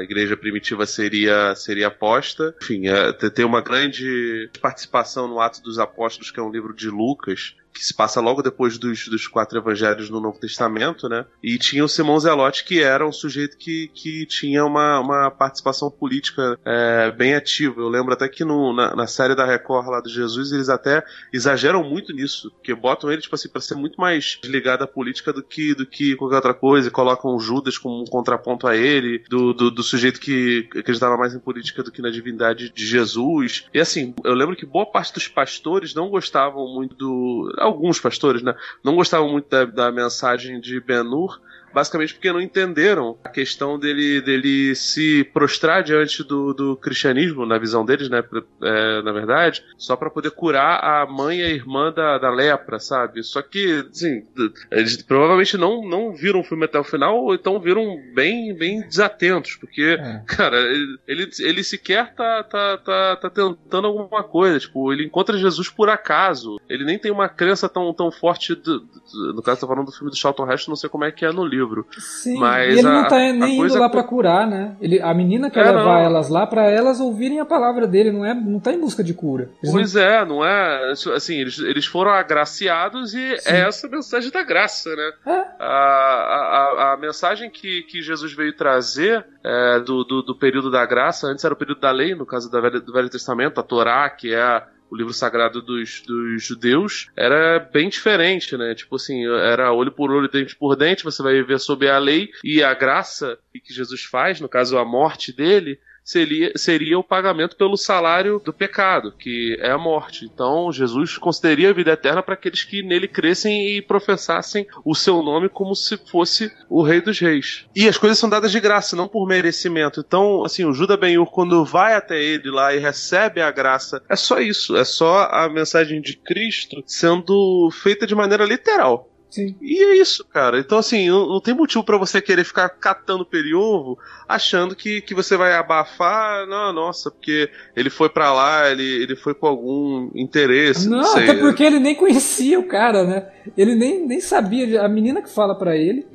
igreja primitiva seria, seria posta. Enfim, é, tem uma grande participação no Atos dos Apóstolos, que é um livro de Lucas, que se passa logo depois dos, dos quatro evangelhos no Novo Testamento, né? E tinha o Simão Zelote, que era um sujeito que, que tinha uma, uma participação política é, bem ativa. Eu lembro até que no, na, na, série da Record lá do Jesus, eles até exageram muito nisso, porque botam ele, tipo assim, pra ser muito mais ligado à política do que, do que qualquer outra coisa, e colocam Judas como um contraponto a ele, do, do, do sujeito que acreditava mais em política do que na divindade de Jesus. E assim, eu lembro que boa parte dos pastores não gostavam muito do alguns pastores, né, não gostavam muito da, da mensagem de Ben-Hur, basicamente porque não entenderam a questão dele, dele se prostrar diante do, do cristianismo, na visão deles, né? É, na verdade, só para poder curar a mãe e a irmã da, da lepra, sabe? Só que, assim, eles provavelmente não, não viram o filme até o final, ou então viram bem, bem desatentos, porque, é. cara, ele, ele, ele sequer tá, tá, tá, tá tentando alguma coisa, tipo, ele encontra Jesus por acaso, ele nem tem uma crença tão, tão forte, do, do, no caso, tá falando do filme do Charlton Heston, não sei como é que é no livro. Sim, mas e ele a, não tá nem indo lá para curar, né? Ele, a menina quer é, levar não. elas lá para elas ouvirem a palavra dele, não é, não tá em busca de cura. Eles pois não... é, não é, assim, eles, eles foram agraciados e Sim. é essa a mensagem da graça, né? É. A, a, a, mensagem que, que Jesus veio trazer é, do, do, do, período da graça, antes era o período da lei, no caso do Velho, do Velho Testamento, a Torá, que é o livro sagrado dos, dos judeus, era bem diferente, né? Tipo assim, era olho por olho, dente por dente, você vai viver sob a lei e a graça que Jesus faz, no caso a morte dele, seria, seria o pagamento pelo salário do pecado, que é a morte. Então, Jesus consideraria a vida eterna para aqueles que nele crescem e professassem o seu nome como se fosse o Rei dos Reis. E as coisas são dadas de graça, não por merecimento. Então, assim, o Judas Ben-Hur, quando vai até ele lá e recebe a graça, é só isso. É só a mensagem de Cristo sendo feita de maneira literal. Sim. E é isso, cara. Então, assim, não, não tem motivo para você querer ficar catando periovo achando que, que você vai abafar. Não, nossa, porque ele foi para lá, ele, ele foi com algum interesse. Não, não até porque ele nem conhecia o cara, né? Ele nem, nem sabia. A menina que fala para ele.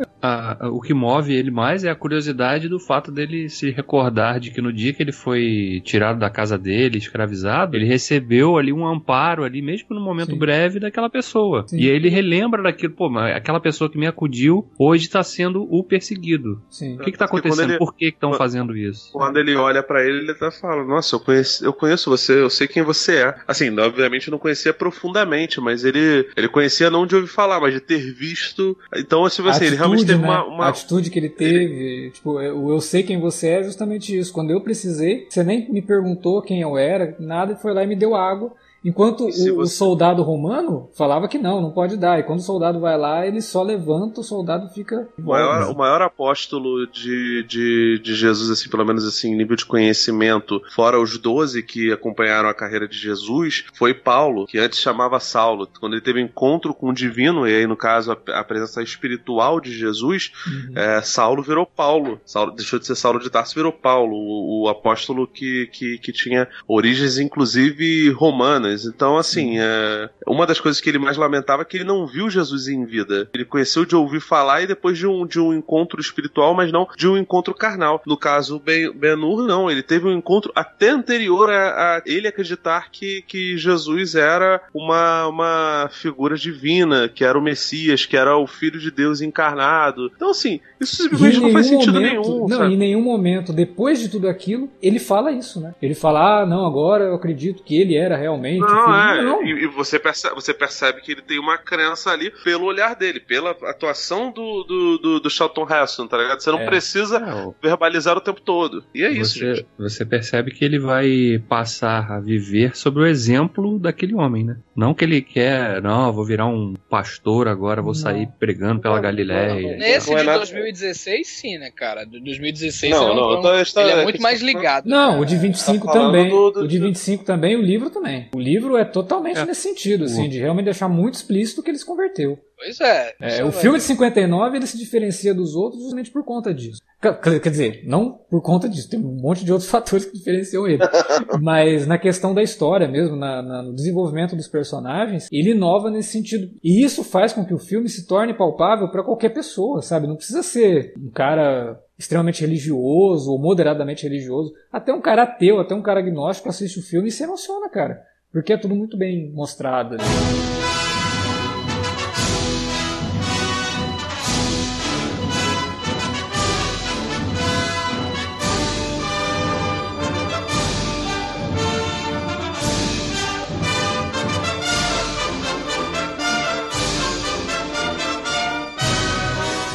O que move ele mais é a curiosidade do fato dele se recordar de que no dia que ele foi tirado da casa dele, escravizado, ele recebeu ali um amparo ali, mesmo no momento Sim. breve, daquela pessoa. Sim. E aí ele relembra daquilo, pô, mas aquela pessoa que me acudiu hoje está sendo o perseguido. Sim. O que está acontecendo? Ele... Por que estão fazendo isso? Quando ele olha para ele, ele até fala: Nossa, eu conheço, eu conheço você, eu sei quem você é. Assim, obviamente não conhecia profundamente, mas ele, ele conhecia não de ouvir falar, mas de ter visto. Então, assim, assim ele realmente teve né? uma, uma, A atitude que ele teve, tipo, o eu sei quem você é, é justamente isso. Quando eu precisei, você nem me perguntou quem eu era, nada, foi lá e me deu água. Enquanto o, você... o, soldado romano falava que não, não pode dar. E quando o soldado vai lá, ele só levanta, o soldado fica. O maior, o maior apóstolo de, de, de, Jesus, assim, pelo menos assim, nível de conhecimento, fora os doze que acompanharam a carreira de Jesus, foi Paulo, que antes chamava Saulo. Quando ele teve encontro com o divino, e aí no caso a, a presença espiritual de Jesus, uhum. é, Saulo virou Paulo. Saulo, deixou de ser Saulo de Tarso, virou Paulo, o, o apóstolo que, que, que tinha origens, inclusive, romanas então, assim, é, uma das coisas que ele mais lamentava é que ele não viu Jesus em vida. Ele conheceu de ouvir falar e depois de um, de um encontro espiritual, mas não de um encontro carnal. No caso, Ben, Ben-Hur, não. Ele teve um encontro até anterior a, a, ele acreditar que, que Jesus era uma, uma figura divina, que era o Messias, que era o Filho de Deus encarnado. Então, assim, isso simplesmente não faz sentido momento, nenhum. Não, sabe? em nenhum momento, depois de tudo aquilo, ele fala isso, né? Ele fala, ah, não, agora eu acredito que ele era realmente não, é. Não. E, e, você, percebe, você percebe que ele tem uma crença ali pelo olhar dele, pela atuação do, do, do, do Charlton Heston, tá ligado? Você não é. precisa é, verbalizar o tempo todo. E é você, isso, gente. Você percebe que ele vai passar a viver sobre o exemplo daquele homem, né? Não que ele quer, não, vou virar um pastor agora, vou não. sair pregando pela Galileia. Nesse de 2016, sim, né, cara? De 2016 não, não, não, ele é muito mais ligado. Não, o de 25 tá também. Do, do, o de 25 também, o livro também. O livro é totalmente é. nesse sentido, assim, de realmente deixar muito explícito que ele se converteu. Pois é. é o filme de 59 ele se diferencia dos outros justamente por conta disso. Quer dizer, não por conta disso, tem um monte de outros fatores que diferenciam ele. Mas na questão da história mesmo, na, na, no desenvolvimento dos personagens, ele inova nesse sentido. E isso faz com que o filme se torne palpável para qualquer pessoa, sabe? Não precisa ser um cara extremamente religioso ou moderadamente religioso. Até um cara ateu, até um cara agnóstico assiste o filme e se emociona, cara. Porque é tudo muito bem mostrado. Né?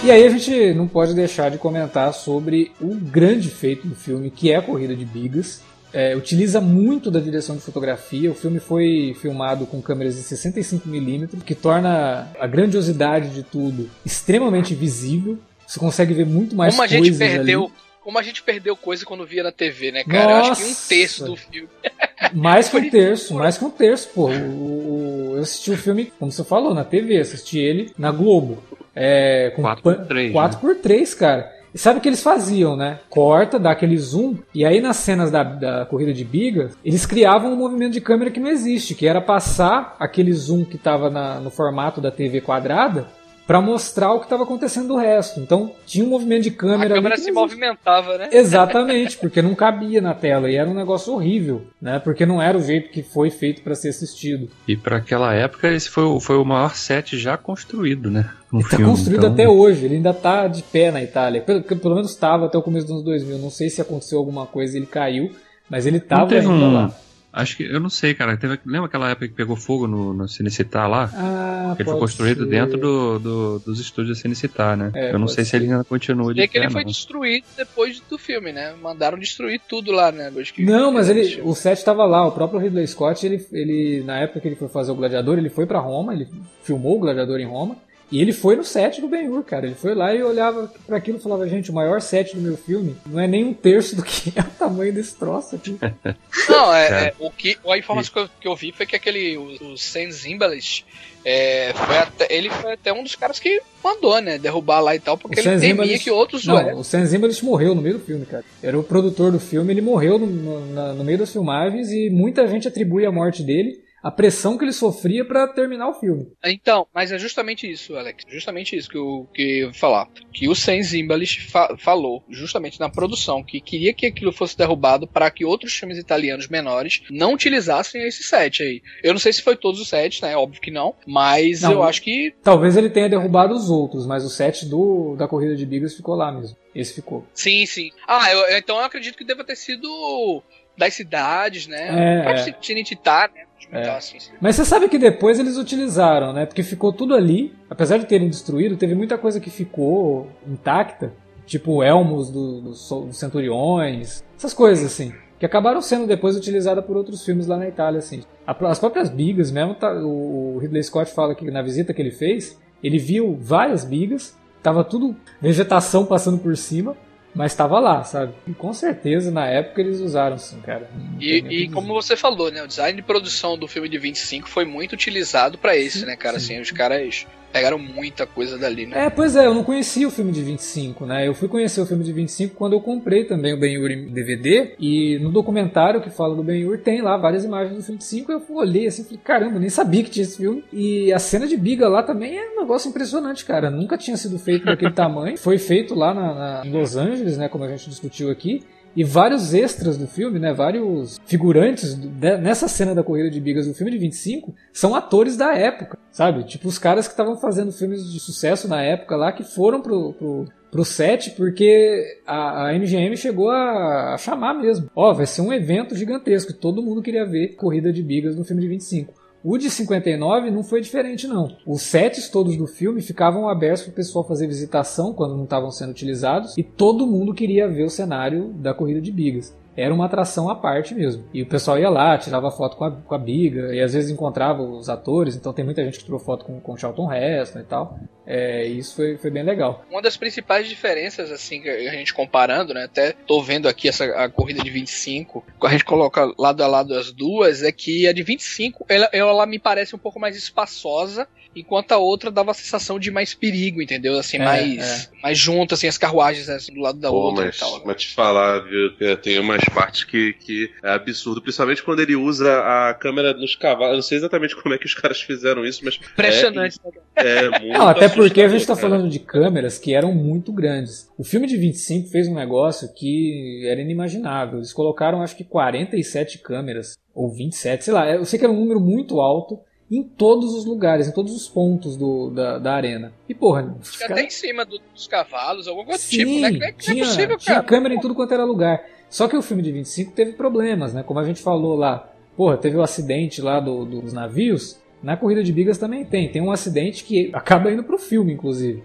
E aí a gente não pode deixar de comentar sobre o grande feito do filme, que é a corrida de bigas é, utiliza muito da direção de fotografia. O filme foi filmado com câmeras de 65mm, que torna a grandiosidade de tudo extremamente visível. Você consegue ver muito mais Como coisas a gente perdeu, ali. Como a gente perdeu coisa quando via na TV, né, cara? Nossa. Eu acho que um terço do filme. Mais que um terço, mais que um terço, pô. O, o, eu assisti o filme, como você falou, na TV, assisti ele na Globo. É, com 4x3. 4x3, né? cara. E sabe o que eles faziam, né? Corta, dá aquele zoom, e aí nas cenas da, da corrida de biga, eles criavam um movimento de câmera que não existe, que era passar aquele zoom que estava no formato da TV quadrada para mostrar o que estava acontecendo do resto. Então tinha um movimento de câmera. A câmera se movimentava, né? Exatamente, porque não cabia na tela e era um negócio horrível, né? Porque não era o jeito que foi feito para ser assistido. E para aquela época esse foi, o, foi o maior set já construído, né? Um ele tá construído então... até hoje, ele ainda tá de pé na Itália. Pelo, pelo menos estava até o começo dos anos 2000. Não sei se aconteceu alguma coisa, ele caiu, mas ele estava ainda um... lá. Acho que, eu não sei, cara. Teve, lembra aquela época que pegou fogo no, no Cinecittà lá? Ah, Ele foi construído ser. dentro do, do, dos estúdios da Cinecittà, né? É, eu não sei ser. se ele ainda continua de que ele foi destruído depois do filme, né? Mandaram destruir tudo lá, né? não, mas ele, o set estava lá. O próprio Ridley Scott, ele, ele, na época que ele foi fazer o Gladiador, ele foi para Roma, ele filmou o Gladiador em Roma. E ele foi no set do Ben-Hur, cara. Ele foi lá e olhava para aquilo e falava, gente, o maior set do meu filme não é nem um terço do que é o tamanho desse troço aqui. Não, é, é o que a informação que eu, que eu, vi foi que aquele o, o Sam Zimbalist é, foi até, ele foi até um dos caras que mandou, né, derrubar lá e tal, porque ele temia que outros Não, o Sam Zimbalist morreu no meio do filme, cara. Era o produtor do filme, ele morreu no, no, no meio das filmagens e muita gente atribui a morte dele a pressão que ele sofria para terminar o filme. Então, mas é justamente isso, Alex. Justamente isso que eu, que eu ia falar. Que o Sam Zimbalist fa falou, justamente na produção, que queria que aquilo fosse derrubado para que outros filmes italianos menores não utilizassem esse set aí. Eu não sei se foi todos os sets, né? Óbvio que não. Mas não, eu acho que. Talvez ele tenha derrubado os outros, mas o set do, da corrida de Bigas ficou lá mesmo. Esse ficou. Sim, sim. Ah, eu, então eu acredito que deva ter sido das cidades, né? É, Pode é. Tinititar, né? É. Assim, Mas você sabe que depois eles utilizaram, né? Porque ficou tudo ali. Apesar de terem destruído, teve muita coisa que ficou intacta. Tipo elmos dos do, do centuriões. Essas coisas assim. Que acabaram sendo depois utilizadas por outros filmes lá na Itália, assim. As próprias bigas mesmo, tá, o Ridley Scott fala que na visita que ele fez, ele viu várias bigas, tava tudo vegetação passando por cima, mas estava lá, sabe? E com certeza na época eles usaram sim, cara. E, e como você falou, né? O design de produção do filme de 25 foi muito utilizado para esse, sim, né, cara? Sim. Assim, os caras pegaram muita coisa dali, né? É, pois é, eu não conhecia o filme de 25, né? Eu fui conhecer o filme de 25 quando eu comprei também o Ben-Hur em DVD e no documentário que fala do Ben-Hur tem lá várias imagens do filme de 25 eu olhei assim, falei, caramba, nem sabia que tinha esse filme. E a cena de biga lá também é um negócio impressionante, cara. Nunca tinha sido feito daquele tamanho. Foi feito lá na, na, em Los Angeles, né, como a gente discutiu aqui e vários extras do filme, né, vários figurantes nessa cena da corrida de bigas do filme de 25 são atores da época, sabe? Tipo os caras que estavam fazendo filmes de sucesso na época lá que foram pro, pro, pro set porque a, a MGM chegou a, a chamar mesmo. Ó, oh, vai ser um evento gigantesco, todo mundo queria ver corrida de bigas no filme de 25. O de 59 não foi diferente, não. Os sets todos do filme ficavam abertos para o pessoal fazer visitação quando não estavam sendo utilizados e todo mundo queria ver o cenário da corrida de bigas era uma atração à parte mesmo. E o pessoal ia lá, tirava foto com a, com a biga, e às vezes encontrava os atores, então tem muita gente que tirou foto com, com Charlton Heston e tal. É, isso foi, foi bem legal. Uma das principais diferenças, assim, que a gente comparando, né? Até tô vendo aqui essa a corrida de 25, a gente coloca lado a lado as duas, é que a de 25, ela, ela me parece um pouco mais espaçosa enquanto a outra dava a sensação de mais perigo, entendeu? Assim, é, mais, é. mais junto, assim, as carruagens assim, do lado da Pô, outra mas, e tal. Mas te falar, viu, tem umas partes que, que é absurdo, principalmente quando ele usa a câmera nos cavalos. Eu não sei exatamente como é que os caras fizeram isso, mas. Impressionante. É, é muito não, até porque a gente tá falando de câmeras que eram muito grandes. O filme de 25 fez um negócio que era inimaginável. Eles colocaram, acho que 47 câmeras, ou 27, sei lá. Eu sei que era um número muito alto em todos os lugares, em todos os pontos do, da, da arena. E porra. Acho que até em cima do, dos cavalos, algum outro Sim, tipo, né? Que, é que tinha, é possível, tinha câmera em tudo quanto era lugar. Só que o filme de 25 teve problemas, né? Como a gente falou lá. Porra, teve o acidente lá do, dos navios. Na corrida de bigas também tem. Tem um acidente que acaba indo pro filme, inclusive.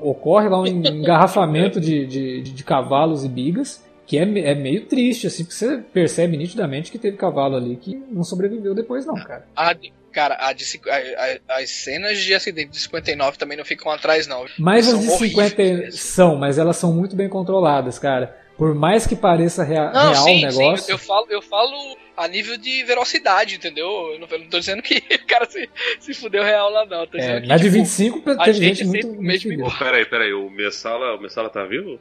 Ocorre lá um engarrafamento de, de, de, de cavalos e bigas que é, é meio triste, assim, porque você percebe nitidamente que teve cavalo ali que não sobreviveu depois, não, cara. Ah, Cara, a de, a, a, as cenas de acidente de 59 também não ficam atrás, não. Mas as de 50 são, mas elas são muito bem controladas, cara. Por mais que pareça rea não, real sim, o negócio. Sim, eu falo, eu falo a nível de velocidade, entendeu? Eu não, eu não tô dizendo que o cara se, se fudeu real lá, não. Tô é, que, na tipo, de 25 teve gente, gente muito. muito oh, peraí, peraí, o Messala, o Messala tá vivo?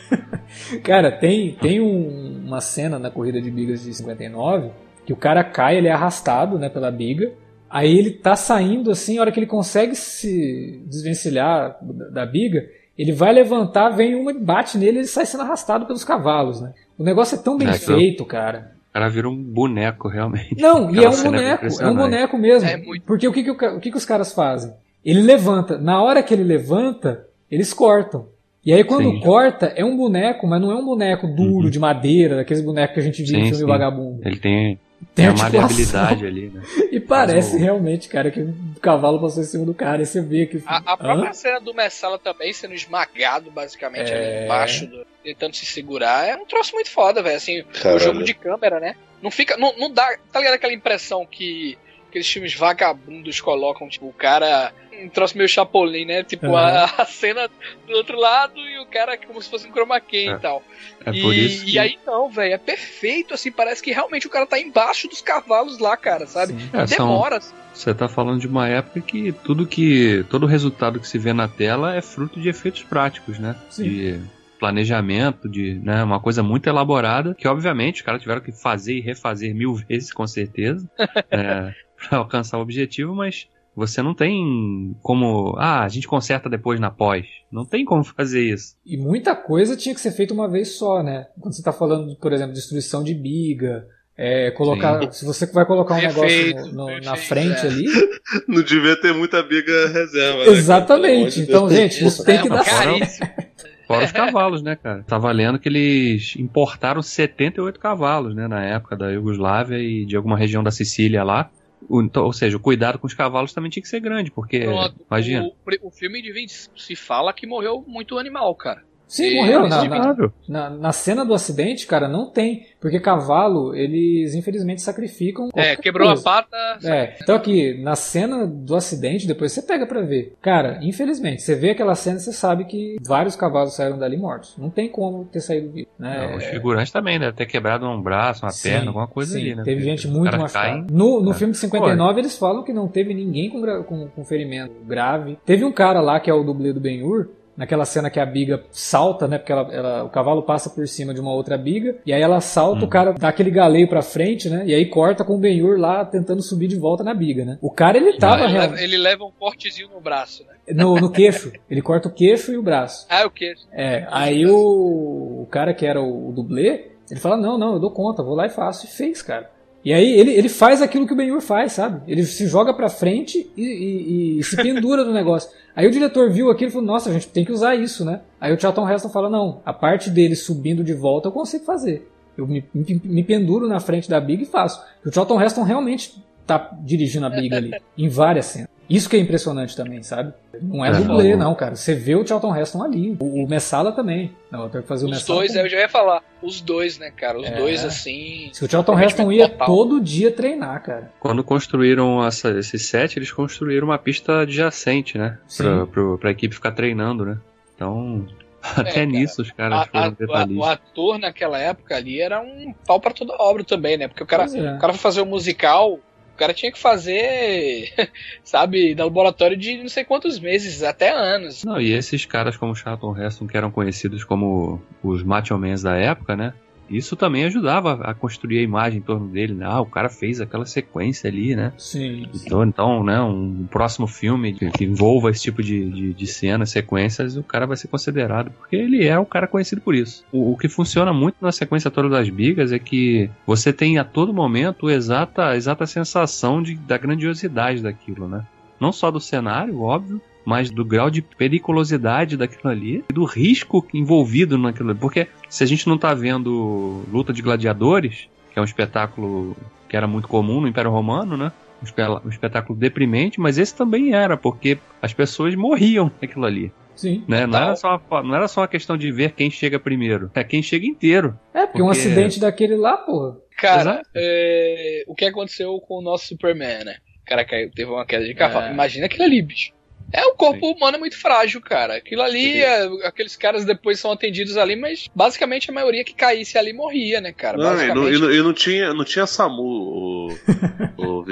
cara, tem, tem um, uma cena na corrida de bigas de 59 que o cara cai, ele é arrastado né, pela biga. Aí ele tá saindo assim, a hora que ele consegue se desvencilhar da, biga, ele vai levantar, vem uma e bate nele, ele sai sendo arrastado pelos cavalos, né? O negócio é tão bem é, feito, cara. O cara vira um boneco, realmente. Não, e é um boneco, é, é, um boneco mesmo. É muito... Porque o que, que, o, o que, que os caras fazem? Ele levanta. Na hora que ele levanta, eles cortam. E aí quando sim. corta, é um boneco, mas não é um boneco duro, uhum. de madeira, daqueles bonecos que a gente viu sim, em filme sim. Vagabundo. Ele tem tem, uma maleabilidade ali, né? E parece realmente, cara, que o cavalo passou em cima do cara. E você vê que. A, a própria Hã? cena do Messala também sendo esmagado, basicamente, é... ali embaixo, do, tentando se segurar, é um troço muito foda, velho. Assim, Caralho. o jogo de câmera, né? Não fica. Não, não dá. Tá ligado aquela impressão que aqueles filmes vagabundos colocam, tipo, o cara um troço meio Chapolin, né? Tipo, uhum. a, a, cena do outro lado e o cara como se fosse um chroma key é. e tal. É e, por isso que... e aí não, velho, é perfeito, assim, parece que realmente o cara tá embaixo dos cavalos lá, cara, sabe? É, Demora. São... Você tá falando de uma época que tudo que. todo o resultado que se vê na tela é fruto de efeitos práticos, né? Sim. De planejamento, de né, uma coisa muito elaborada, que obviamente os caras tiveram que fazer e refazer mil vezes, com certeza, é, para alcançar o objetivo, mas você não tem como. Ah, a gente conserta depois na pós. Não tem como fazer isso. E muita coisa tinha que ser feita uma vez só, né? Quando você está falando, por exemplo, destruição de biga. É, colocar, Sim. se você vai colocar um perfeito, negócio no, no, na frente é. ali. Não devia ter muita biga reserva. Né? Exatamente. Né? Então, gente, isso tem que dar certo. Fora os cavalos, né, cara? Tava tá lendo que eles importaram 78 cavalos, né, na época da Iugoslávia e de alguma região da Sicília lá. Então, ou seja, o cuidado com os cavalos também tinha que ser grande, porque. Pronto, imagina. O, o filme de 20 se fala que morreu muito animal, cara. Sim, morreu. Na, na, na, na, cena do acidente, cara, não tem. Porque cavalo, eles infelizmente sacrificam. É, quebrou coisa. a pata. É. Então aqui, na cena do acidente, depois você pega pra ver. Cara, infelizmente, você vê aquela cena você sabe que vários cavalos saíram dali mortos. Não tem como ter saído vivo. Né? Não, os figurantes também, deve ter quebrado um braço, uma sim, perna, alguma coisa sim, ali, né? Teve gente muito machucada. No, no é. filme de 59, Pô, eles falam que não teve ninguém com, com, com ferimento grave. Teve um cara lá que é o dublê do Ben-Hur naquela cena que a biga salta, né? Porque ela, ela, o cavalo passa por cima de uma outra biga, e aí ela salta, uhum. o cara dá aquele galeio pra frente, né? E aí corta com o Benhur lá tentando subir de volta na biga, né? O cara ele tava. Ele, leva, ele leva um cortezinho no braço, né? No, no queixo. ele corta o queixo e o braço. Ah, o queixo. É. Aí o, o cara que era o, o dublê, ele fala: Não, não, eu dou conta, vou lá e faço. E fez, cara. E aí ele, ele faz aquilo que o Ben-Hur faz, sabe? Ele se joga pra frente e, e, e se pendura no negócio. Aí o diretor viu aquilo e falou, nossa, a gente tem que usar isso, né? Aí o Charlton Heston fala, não, a parte dele subindo de volta eu consigo fazer. Eu me, me, me penduro na frente da Big e faço. O Charlton Heston realmente tá dirigindo a Big ali, em várias cenas. Isso que é impressionante também, sabe? Não é, é dublê, não, cara. Você vê o Charlton Heston ali. O, o Messala também. Não, eu tenho que fazer o Os Messala. Os dois, eu já ia falar. Os dois, né, cara? Os é. dois, assim. Se o Charlton Heston ia total. todo dia treinar, cara. Quando construíram essa, esse set, eles construíram uma pista adjacente, né? Pra, pra, pra equipe ficar treinando, né? Então, até é, nisso os caras a, foram a, O ator naquela época ali era um pau para toda obra também, né? Porque o cara, é. o cara foi fazer um musical, o cara tinha que fazer, sabe, no laboratório de não sei quantos meses, até anos. Não, e esses caras como Charlton Heston, que eram conhecidos como os macho da época, né? Isso também ajudava a construir a imagem em torno dele. Né? Ah, o cara fez aquela sequência ali, né? Sim. Então, então né, um próximo filme que, que envolva esse tipo de, de, de cenas, sequências, o cara vai ser considerado, porque ele é um cara conhecido por isso. O, o, que funciona muito na sequência toda das bigas é que você tem a todo momento a exata, a exata sensação de, da grandiosidade daquilo, né? Não só do cenário, óbvio, mas do grau de periculosidade daquilo ali e do risco envolvido naquilo ali. Porque se a gente não está vendo luta de gladiadores, que é um espetáculo que era muito comum no Império Romano, né? Um espetáculo deprimente, mas esse também era, porque as pessoas morriam naquilo ali. Sim. Né? Não, era só, não era só uma questão de ver quem chega primeiro, é quem chega inteiro. É, porque, porque... um acidente daquele lá, porra. Cara, é, o que aconteceu com o nosso Superman, né? O cara caiu, teve uma queda de cavalo. É. Imagina aquilo ali, bicho. É, o corpo Sim. humano é muito frágil, cara. Aquilo ali, é, aqueles caros depois são atendidos ali, mas basicamente a maioria que caísse ali morria, né, cara? Não, e não, e não, e não tinha, não tinha SAMU, o, o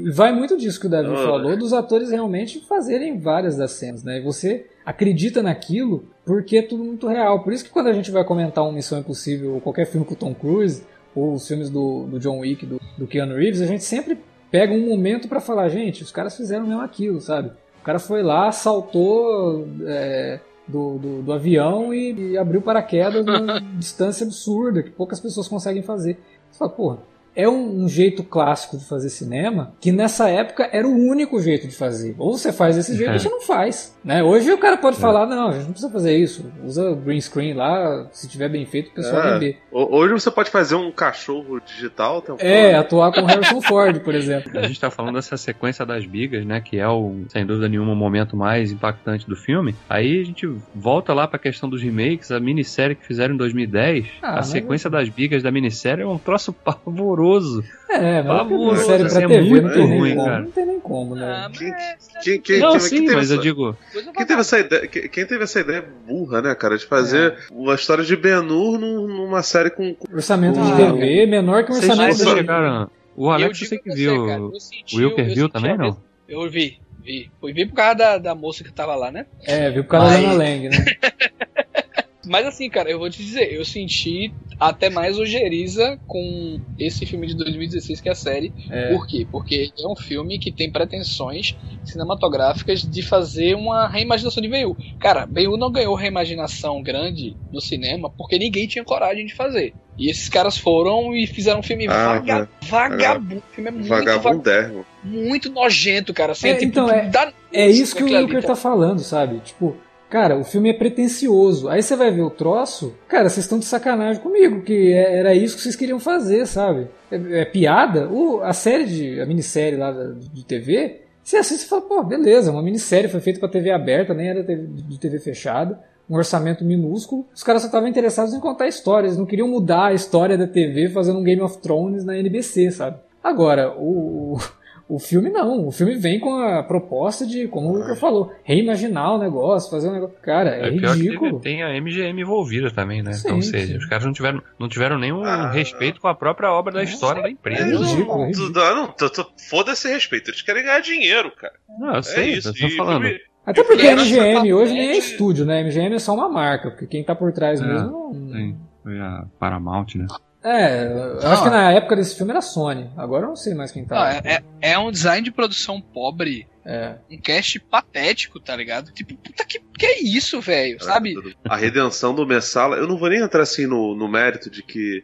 Vai muito disso que o Davi falou, dos atores realmente fazerem várias das cenas, né? E você acredita naquilo porque é tudo muito real. Por isso que quando a gente vai comentar uma Missão Impossível ou qualquer filme com o Tom Cruise, ou os filmes do, do John Wick, do, do Keanu Reeves, a gente sempre pega um momento para falar, gente, os caras fizeram mesmo aquilo, sabe? O cara foi lá, saltou é, do, do, do, avião e, e abriu paraquedas numa distância absurda que poucas pessoas conseguem fazer. Você fala, porra, é um, um, jeito clássico de fazer cinema que nessa época era o único jeito de fazer. Ou você faz desse jeito é. ou você não faz. Né? Hoje o cara pode é. falar, não, a gente não precisa fazer isso. Usa green screen lá, se tiver bem feito, o pessoal é. vai ver. Hoje você pode fazer um cachorro digital. é, atuar com Harrison Ford, por exemplo. A gente está falando dessa sequência das bigas, né? Que é o, sem dúvida nenhuma, o momento mais impactante do filme. Aí a gente volta lá para a questão dos remakes, a minissérie que fizeram em 2010. Ah, a sequência das bigas da minissérie é um troço pavoroso horroroso. É, mas série pra é TV muito não tem ruim, como, cara. Não tem nem como, né? Ah, quem, quem, quem, não, sim, mas essa, eu digo... Quem teve, essa ideia, quem teve essa ideia burra, né, cara, de fazer é. uma história de Ben-Hur numa série com... Orçamento de TV menor que o orçamento de chegaram... O Alex, eu sei que viu. o Wilker viu também, não? Eu vi, vi. Fui vi por causa da, da moça que tava lá, né? É, viu por causa da Ana Lang, né? Mas assim, cara, eu vou te dizer, eu senti até mais ojeriza com esse filme de 2016 que é a série. É. Por quê? Porque é um filme que tem pretensões cinematográficas de fazer uma reimaginação de Ben-Hur. Cara, Ben-Hur não ganhou reimaginação grande no cinema porque ninguém tinha coragem de fazer. E esses caras foram e fizeram um filme ah, vaga, é. vagabundo. O filme é muito vagabundo. Muito nojento, cara. Assim, é, tipo, então, é, é isso que o Luker tá falando, sabe? Tipo, Cara, o filme é pretencioso. Aí você vai ver o troço, cara, vocês estão de sacanagem comigo, que é, era isso que vocês queriam fazer, sabe? É, é piada. O, a série, de, a minissérie lá de TV, você assiste e fala, pô, beleza, uma minissérie foi feita para TV aberta, nem era de TV fechada, um orçamento minúsculo. Os caras só estavam interessados em contar histórias, não queriam mudar a história da TV fazendo um Game of Thrones na NBC, sabe? Agora, o, o filme não, o filme vem com a proposta de, como o Lucas falou, reimaginar o negócio, fazer um negócio. Cara, é, é ridículo. tem a MGM envolvida também, né? Sim, então, ou seja, sim. os caras não tiveram, não tiveram nenhum ah, respeito com a própria obra da história da empresa. É ridículo. É ridículo. Não, não, foda-se respeito, eles querem ganhar dinheiro, cara. Não, eu sei, é isso. eu tô falando. Filme... Até porque a MGM hoje nem é estúdio, né? A MGM é só uma marca, porque quem tá por trás é, mesmo não. Sim, foi a Paramount, né? É, eu acho que na época desse filme era Sony. Agora eu não sei mais quem tá. Não, é, é, um design de produção pobre. É. Um cast patético, tá ligado? Tipo, puta que, que é isso, velho, é, sabe? A redenção do Messala, eu não vou nem entrar assim no, no mérito de que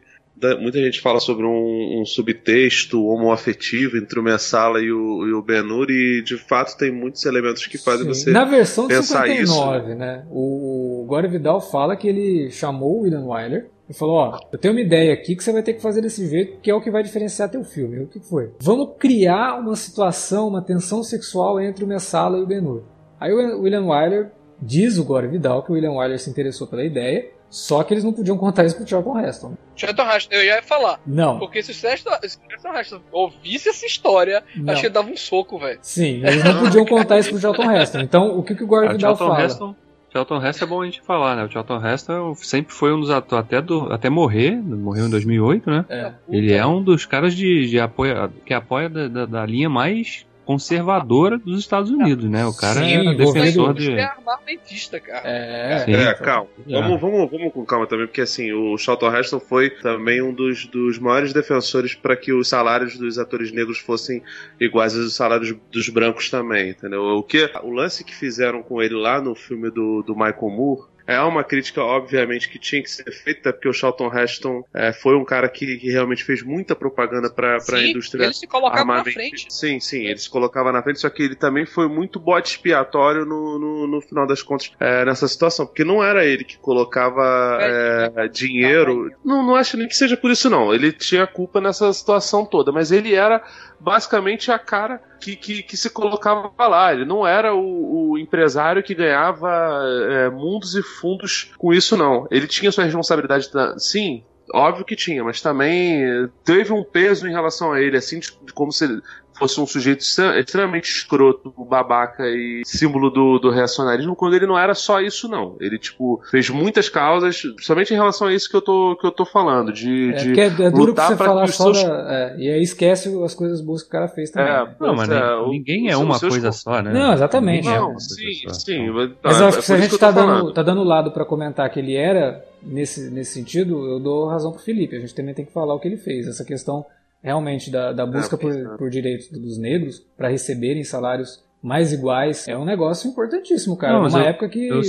muita gente fala sobre um, um subtexto homoafetivo entre o Messala e o, e o Ben-Hur e de fato tem muitos elementos que fazem Sim. você Na versão de 59, isso. né? O, o Gore Vidal fala que ele chamou o William Wyler e falou: Ó, eu tenho uma ideia aqui que você vai ter que fazer desse jeito, que é o que vai diferenciar teu filme. O que foi? Vamos criar uma situação, uma tensão sexual entre o Messala e o Ben-Hur. Aí o William Wyler diz o Gore Vidal que o William Wyler se interessou pela ideia, só que eles não podiam contar isso pro Charlton Heston. Charlton Heston, eu ia falar. Não. Porque se o Charlton Heston ouvisse essa história, não. acho que ele dava um soco, velho. Sim, eles não podiam contar isso pro Charlton Heston. Então, o que, que o Gore Vidal fala? Heston Charlton Heston é bom a gente falar, né? O Charlton Heston sempre foi um dos atores, até, do, até morrer, morreu em 2008, né? É. Ele é um dos caras de, de apoio, que apoia da, da, da linha mais conservadora dos Estados Unidos, né? O cara Sim, é defensor de. é armamentista, cara. É, Sim, é calma. É. Vamos, vamos, vamos com calma também, porque assim, o Charlton Heston foi também um dos, dos maiores defensores para que os salários dos atores negros fossem iguais aos salários dos brancos também, entendeu? O que o lance que fizeram com ele lá no filme do, do Michael Moore é uma crítica, obviamente, que tinha que ser feita, porque o Charlton Heston é, foi um cara que, que, realmente fez muita propaganda para a indústria. Ele se colocava na frente. Sim, sim, ele se colocava na frente, só que ele também foi muito bote expiatório no, no, no final das contas é, nessa situação, porque não era ele que colocava é, é dinheiro. Não, não acho nem que seja por isso, não. Ele tinha culpa nessa situação toda, mas ele era basicamente a cara que, que, que, se colocava lá. Ele não era o, o empresário que ganhava é, mundos e fundos com isso, não. Ele tinha sua responsabilidade, sim, óbvio que tinha, mas também teve um peso em relação a ele, assim, de, de como se fosse um sujeito extremamente escroto, babaca e símbolo do, do reacionarismo, quando ele não era só isso, não. Ele, tipo, fez muitas causas, principalmente em relação a isso que eu tô, que eu tô falando, de, é, de é, é duro pra você falar só seus... da, é, e aí esquece as coisas boas que o cara fez também. É, não, mas é, ninguém é uma coisa só, né? Não, exatamente. Não, é sim, sim. Mas, mas eu acho que se a gente tá dando, tá dando lado para comentar que ele era nesse, nesse sentido, eu dou razão pro Felipe. A gente também tem que falar o que ele fez. Essa questão realmente da, da busca por, por direitos dos negros para receberem salários mais iguais é um negócio importantíssimo, cara. Não, Numa eu, época que eu,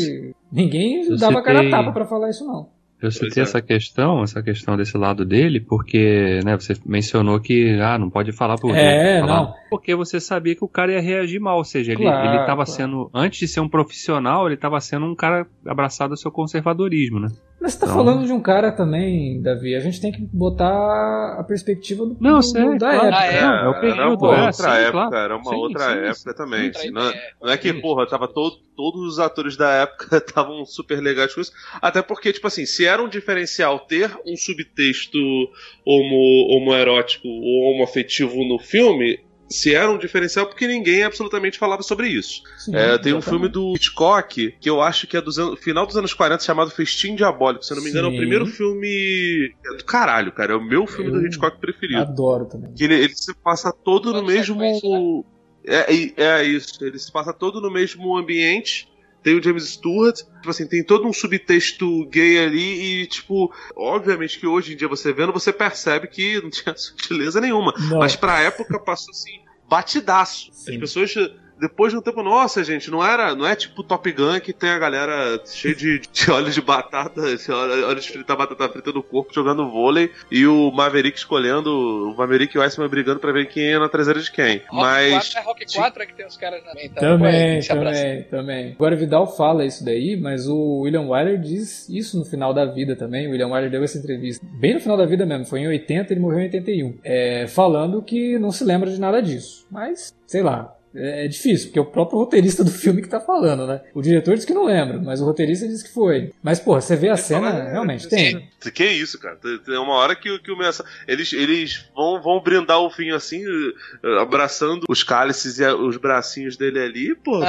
ninguém eu dava citei... cara a tapa para falar isso, não. Eu citei é. essa questão, essa questão desse lado dele, porque, né, você mencionou que, ah, não pode falar por É, falar, não. Porque você sabia que o cara ia reagir mal, ou seja, claro, ele, ele tava claro. sendo, antes de ser um profissional, ele tava sendo um cara abraçado ao seu conservadorismo, né? Mas você tá então... falando de um cara também, Davi, a gente tem que botar a perspectiva do, não, do, sei, da época. É, não, é o período, era uma é, outra sim, época, claro. era uma sim, outra sim, época também. Assim, não, é, não, é que, porra, tava todo, todos os atores da época estavam super legais com isso. Até porque, tipo assim, se era um diferencial ter um subtexto homo, homoerótico ou homoafetivo no filme, se era um diferencial porque ninguém absolutamente falava sobre isso. Sim, é, tem um filme do Hitchcock que eu acho que é do final dos anos 40 chamado Festim Diabólico. Se eu não me engano, Sim. é o primeiro filme é do caralho, cara. É o meu filme eu do Hitchcock preferido. Adoro também. Que ele, ele se passa todo no mesmo. Né? É, é isso, ele se passa todo no mesmo ambiente tem o James Stewart, tipo assim, tem todo um subtexto gay ali e, tipo, obviamente que hoje em dia você vendo, você percebe que não tinha sutileza nenhuma. Não. Mas pra época passou assim, batidaço. Sim. As pessoas depois de um tempo, nossa, gente, não era, não é tipo Top Gun que tem a galera cheia de, de óleo de batata, óleo de fritar batata frita no corpo jogando vôlei e o Maverick escolhendo, o Maverick e o Iceman brigando pra ver quem é na traseira de quem. Rock Mas 4 é Rock 4 é que tem os caras também, então, também, também, também. Agora Vidal fala isso daí, mas o William Wyler diz isso no final da vida também. O William Wyler deu essa entrevista bem no final da vida mesmo, foi em 80, ele morreu em 81, é, falando que não se lembra de nada disso. Mas, sei lá, é, é difícil, porque é o próprio roteirista do filme que tá falando, né? O diretor diz que não lembra, mas o roteirista diz que foi. Mas, pô, você vê a cena, fala, realmente, tem. Que é isso, cara? Tem uma hora que, que o eles, eles vão, vão brindar o fim assim, eh, abraçando os cálices e os bracinhos dele ali, pô,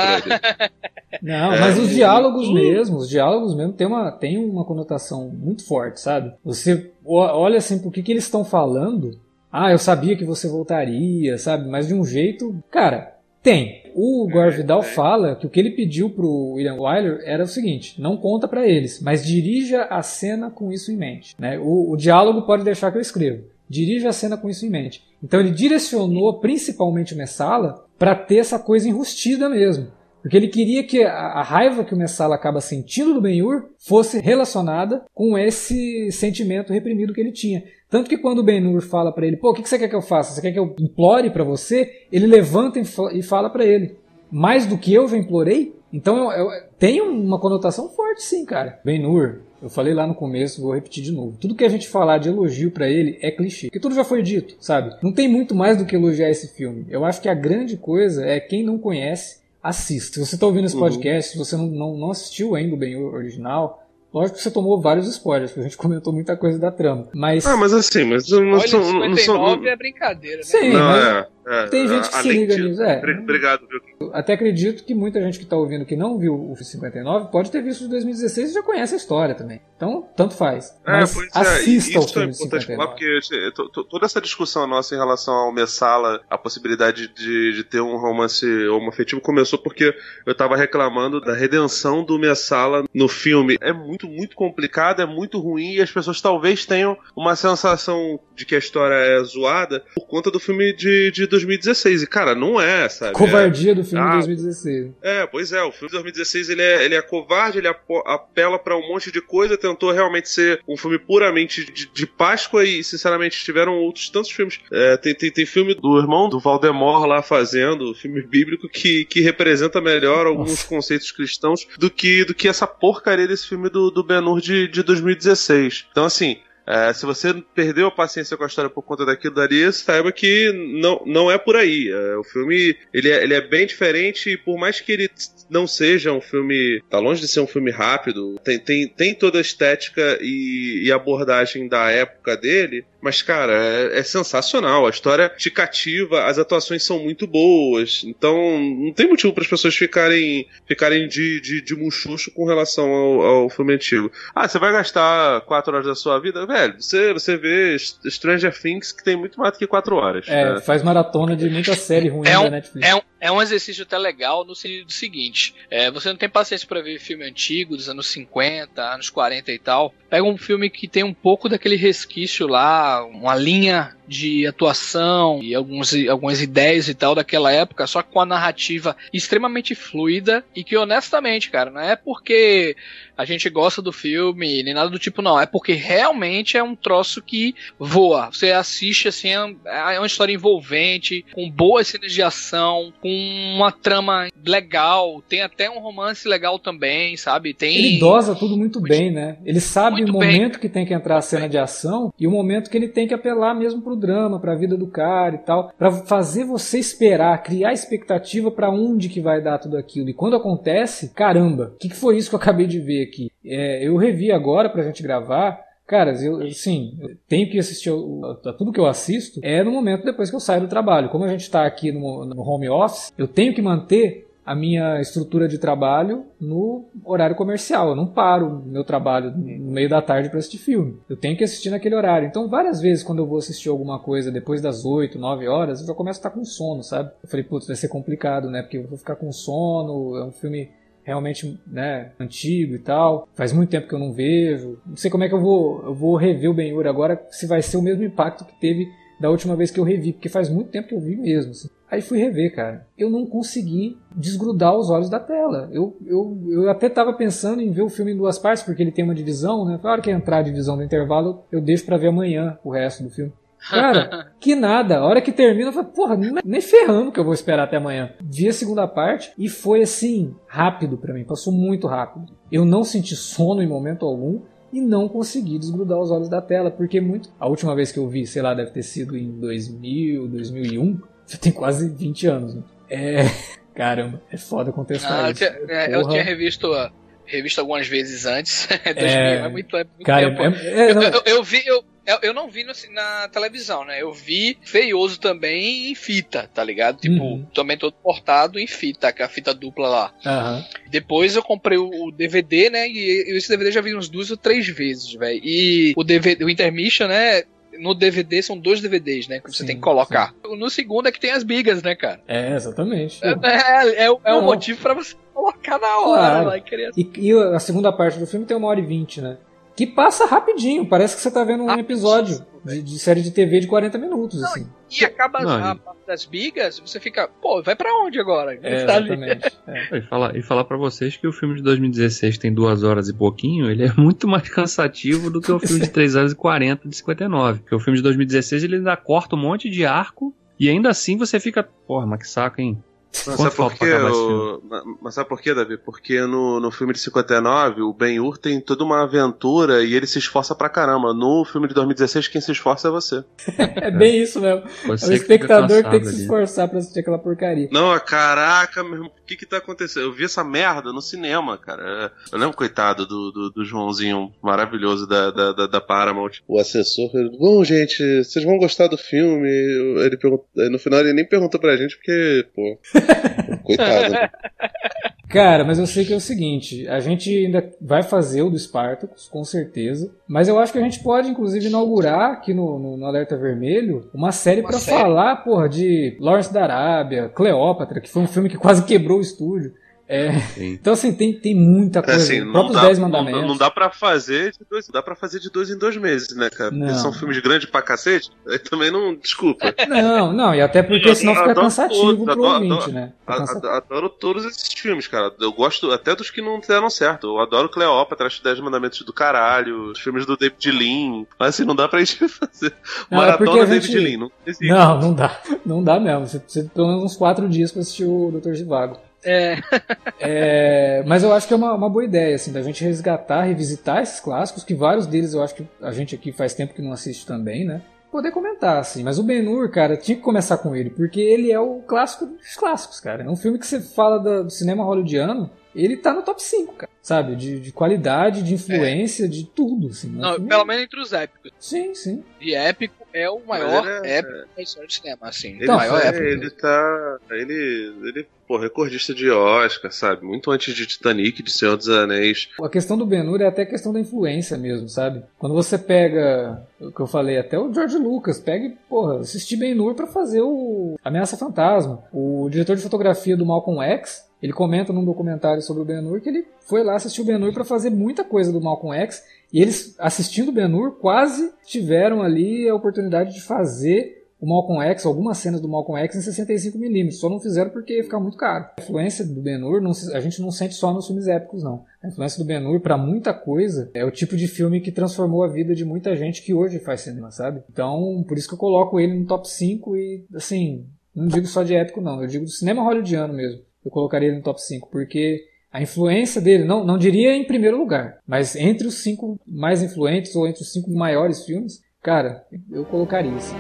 Não, é, mas os diálogos mesmo, os diálogos mesmo tem uma, tem uma conotação muito forte, sabe? Você olha assim pro que, que eles estão falando. Ah, eu sabia que você voltaria, sabe? Mas de um jeito. Cara, tem. O Gore Vidal fala que o que ele pediu pro William Wyler era o seguinte: não conta para eles, mas dirija a cena com isso em mente. Né? O, o diálogo pode deixar que eu escrevo. Dirija a cena com isso em mente. Então ele direcionou principalmente o Messala para ter essa coisa enrustida mesmo. Porque ele queria que a, a raiva que o Messala acaba sentindo do Ben-Hur fosse relacionada com esse sentimento reprimido que ele tinha. Tanto que quando o Ben-Hur fala para ele, pô, o que, que você quer que eu faça? Você quer que eu implore para você? Ele levanta e fala para ele, mais do que eu já implorei? Então eu, eu, tem uma conotação forte sim, cara. Ben-Hur, eu falei lá no começo, vou repetir de novo. Tudo que a gente falar de elogio para ele é clichê, porque tudo já foi dito, sabe? Não tem muito mais do que elogiar esse filme. Eu acho que a grande coisa é quem não conhece, assista. Se você está ouvindo esse uhum. podcast, se você não, não, não assistiu ainda o Ben-Hur original, Lógico que você tomou vários spoilers, porque a gente comentou muita coisa da trama. Mas. Ah, mas assim, mas não, não, são, não, são. é brincadeira, né? Sim, não, mas... é. É, tem gente que se liga de, nisso. É. Obrigado, viu? Até acredito que muita gente que está ouvindo que não viu o 59 pode ter visto o de 2016 e já conhece a história também. Então, tanto faz. É, Mas é, assista é, ao filme é importante 59. Falar porque toda essa discussão nossa em relação ao Messala, a possibilidade de, de ter um romance homoafetivo começou porque eu estava reclamando da redenção do Messala no filme. É muito, muito complicado, é muito ruim e as pessoas talvez tenham uma sensação de que a história é zoada por conta do filme de, de 2016. E, cara, não é, sabe? Covardia é, do filme ah, de 2016. É, pois é, o filme de 2016 ele é, ele é covarde, ele apela para um monte de coisa, tentou realmente ser um filme puramente de, de Páscoa e, sinceramente, tiveram outros tantos filmes. É, tem, tem, tem filme do irmão do Valdemar lá fazendo, filme bíblico, que, que representa melhor alguns Nossa. conceitos cristãos do que, do que essa porcaria desse filme do, do Ben-Hur de, de 2016. Então, assim, é, se você perdeu a paciência com a história por conta daquilo dali, saiba que não, não é por aí. É, o filme ele é, ele é bem diferente e por mais que ele não seja um filme. tá longe de ser um filme rápido, tem, tem, tem toda a estética e, e abordagem da época dele Mas, cara, é, é, sensacional. A história te cativa, as atuações são muito boas. Então, não tem motivo para as pessoas ficarem, ficarem de, de, de com relação ao, ao filme antigo. Ah, você vai gastar quatro horas da sua vida? Velho, você, você vê Stranger Things que tem muito mais do que quatro horas. É, né? faz maratona de muita série ruim é um, da Netflix. É um, é um exercício até legal no sentido seguinte: é, você não tem paciência para ver filme antigo dos anos 50, anos 40 e tal. Pega um filme que tem um pouco daquele resquício lá, uma linha de atuação e alguns, algumas ideias e tal daquela época, só com a narrativa extremamente fluida e que honestamente, cara, não é porque a gente gosta do filme, nem nada do tipo, não. É porque realmente é um troço que voa. Você assiste, assim, é, é uma história envolvente, com boas cenas de ação, uma trama legal, tem até um romance legal também, sabe? Tem... Ele dosa tudo muito bem, né? Ele sabe o momento bem. que tem que entrar a cena de ação e o momento que ele tem que apelar mesmo pro drama, pra vida do cara e tal, para fazer você esperar, criar expectativa para onde que vai dar tudo aquilo. E quando acontece, caramba, o que, que foi isso que eu acabei de ver aqui? É, eu revi agora pra gente gravar. Cara, eu, sim, eu tenho que assistir a, tudo que eu assisto é no momento depois que eu saio do trabalho. Como a gente está aqui no, no home office, eu tenho que manter a minha estrutura de trabalho no horário comercial. Eu não paro meu trabalho no meio da tarde para assistir filme. Eu tenho que assistir naquele horário. Então, várias vezes, quando eu vou assistir alguma coisa depois das 8, 9 horas, eu já começo a estar com sono, sabe? Eu falei, putz, vai ser complicado, né? Porque eu vou ficar com sono, é um filme realmente né, antigo e tal. Faz muito tempo que eu não vejo. Não sei como é que eu vou, eu vou rever o Ben-Hur agora, se vai ser o mesmo impacto que teve da última vez que eu revi, porque faz muito tempo que eu vi mesmo. Assim. Aí fui rever, cara. Eu não consegui desgrudar os olhos da tela. Eu, eu, eu até tava pensando em ver o filme em duas partes, porque ele tem uma divisão, né? Na hora que entrar a divisão do intervalo, eu deixo para ver amanhã o resto do filme. Cara, que nada. A hora que termina, eu falei, porra, nem ferrando que eu vou esperar até amanhã. Vi a segunda parte e foi assim, rápido para mim. Passou muito rápido. Eu não senti sono em momento algum e não consegui desgrudar os olhos da tela, porque muito. A última vez que eu vi, sei lá, deve ter sido em 2000, 2001. Já tem quase 20 anos, né? É. Caramba, é foda contextualizar ah, isso. Eu tinha, é, eu tinha revisto revisto algumas vezes antes. é, é muito, é muito cara, tempo. É, é, eu, eu, eu, vi, eu, eu não vi no, na televisão, né? Eu vi feioso também em fita, tá ligado? Tipo, uhum. também todo portado em fita, que é a fita dupla lá. Uhum. Depois eu comprei o DVD, né? E esse DVD já vi uns duas ou três vezes, velho. E o DVD, o Intermission, né? no DVD são dois DVDs, né? Que você sim, tem que colocar. Sim. No segundo é que tem as bigas, né, cara? É, exatamente. É, é, é, é um motivo para você colocar na hora claro. lá e, e a segunda parte do filme tem uma hora e vinte, né? Que passa rapidinho. Parece que você tá vendo um episódio de, de, série de TV de 40 minutos, não, assim. E acaba não, a parte das bigas, você fica, pô, vai para onde agora? É, tá exatamente. É. E falar, e falar para vocês que o filme de 2016 tem duas horas e pouquinho, ele é muito mais cansativo do que o filme de 3 horas e 40 de 59. Porque o filme de 2016 ele ainda corta um monte de arco e ainda assim você fica, porra, mas que saco, hein? Mas sabe, por quê, o... mas sabe por quê, Davi? Porque no, no filme de 59, o Ben-Hur tem toda uma aventura e ele se esforça pra caramba. No filme de 2016, quem se esforça é você. é bem isso mesmo. Você é o espectador que tem que se esforçar pra assistir aquela porcaria. Não, caraca, meu que que tá acontecendo? Eu vi essa merda no cinema, cara. Eu lembro, coitado, do, do, do Joãozinho maravilhoso da, da, da, da Paramount. O assessor, bom, gente, vocês vão gostar do filme? Ele perguntou, no final ele nem perguntou pra gente, porque, pô... Coitado. Né? Cara, mas eu sei que é o seguinte, a gente ainda vai fazer o do Spartacus, com certeza, mas eu acho que a gente pode, inclusive, inaugurar aqui no, no, no Alerta Vermelho uma série para falar, porra, de Lawrence da Arábia, Cleópatra, que foi um filme que quase quebrou o estúdio. É, então, assim, tem, tem muita coisa. Assim, próprios dá, 10 mandamentos. Não, não dá pra fazer de dois, dá pra fazer de dois em dois meses, né, cara? Porque são filmes grandes pra cacete, aí também não. Desculpa. Não, não, e até porque senão fica cansativo pro adoro, ouvinte, né? Adoro, adoro todos esses filmes, cara. Eu gosto até dos que não deram certo. Eu adoro Cleópatra, acho 10 mandamentos do caralho, os filmes do David Lean. Mas assim, não dá pra gente fazer não, é maratona é David gente... Lean. Não, não, não dá. Não dá mesmo. Você precisa pelo menos uns 4 dias pra assistir o Dr. Zivago. É. é. Mas eu acho que é uma, uma boa ideia, assim, da gente resgatar, revisitar esses clássicos, que vários deles eu acho que a gente aqui faz tempo que não assiste também, né? Poder comentar, assim. Mas o Ben-Hur, cara, tinha que começar com ele, porque ele é o clássico dos clássicos, cara. É um filme que você fala do cinema hollywoodiano, ele tá no top 5, cara. Sabe? De, de qualidade, de influência, é. de tudo. Assim, Não, pelo menos entre os épicos. Sim, sim. De épico é o maior é, épico da história do cinema, assim. Ele, maior é, épico. ele tá. Ele. ele pô, recordista de Oscar, sabe? Muito antes de Titanic, de Senhor dos Anéis. A questão do Ben-Hur é até questão da influência mesmo, sabe? Quando você pega, o que eu falei, até o George Lucas, pega e, porra, assistir Ben-Hur pra fazer o Ameaça Fantasma. O diretor de fotografia do Malcolm X, ele comenta num documentário sobre o Ben-Hur que ele foi lá assistir o Ben-Hur pra fazer muita coisa do Malcolm X, e eles, assistindo o Ben-Hur, quase tiveram ali a oportunidade de fazer o Malcolm X, algumas cenas do Malcolm X em 65mm, só não fizeram porque ia ficar muito caro. A influência do Ben-Hur a gente não sente só nos filmes épicos, não. A influência do Ben-Hur para muita coisa é o tipo de filme que transformou a vida de muita gente que hoje faz cinema, sabe? Então, por isso que eu coloco ele no top 5 e, assim, não digo só de épico, não. Eu digo do cinema hollywoodiano mesmo. Eu colocaria ele no top 5, porque a influência dele, não, não diria em primeiro lugar, mas entre os cinco mais influentes ou entre os cinco maiores filmes, cara, eu colocaria isso.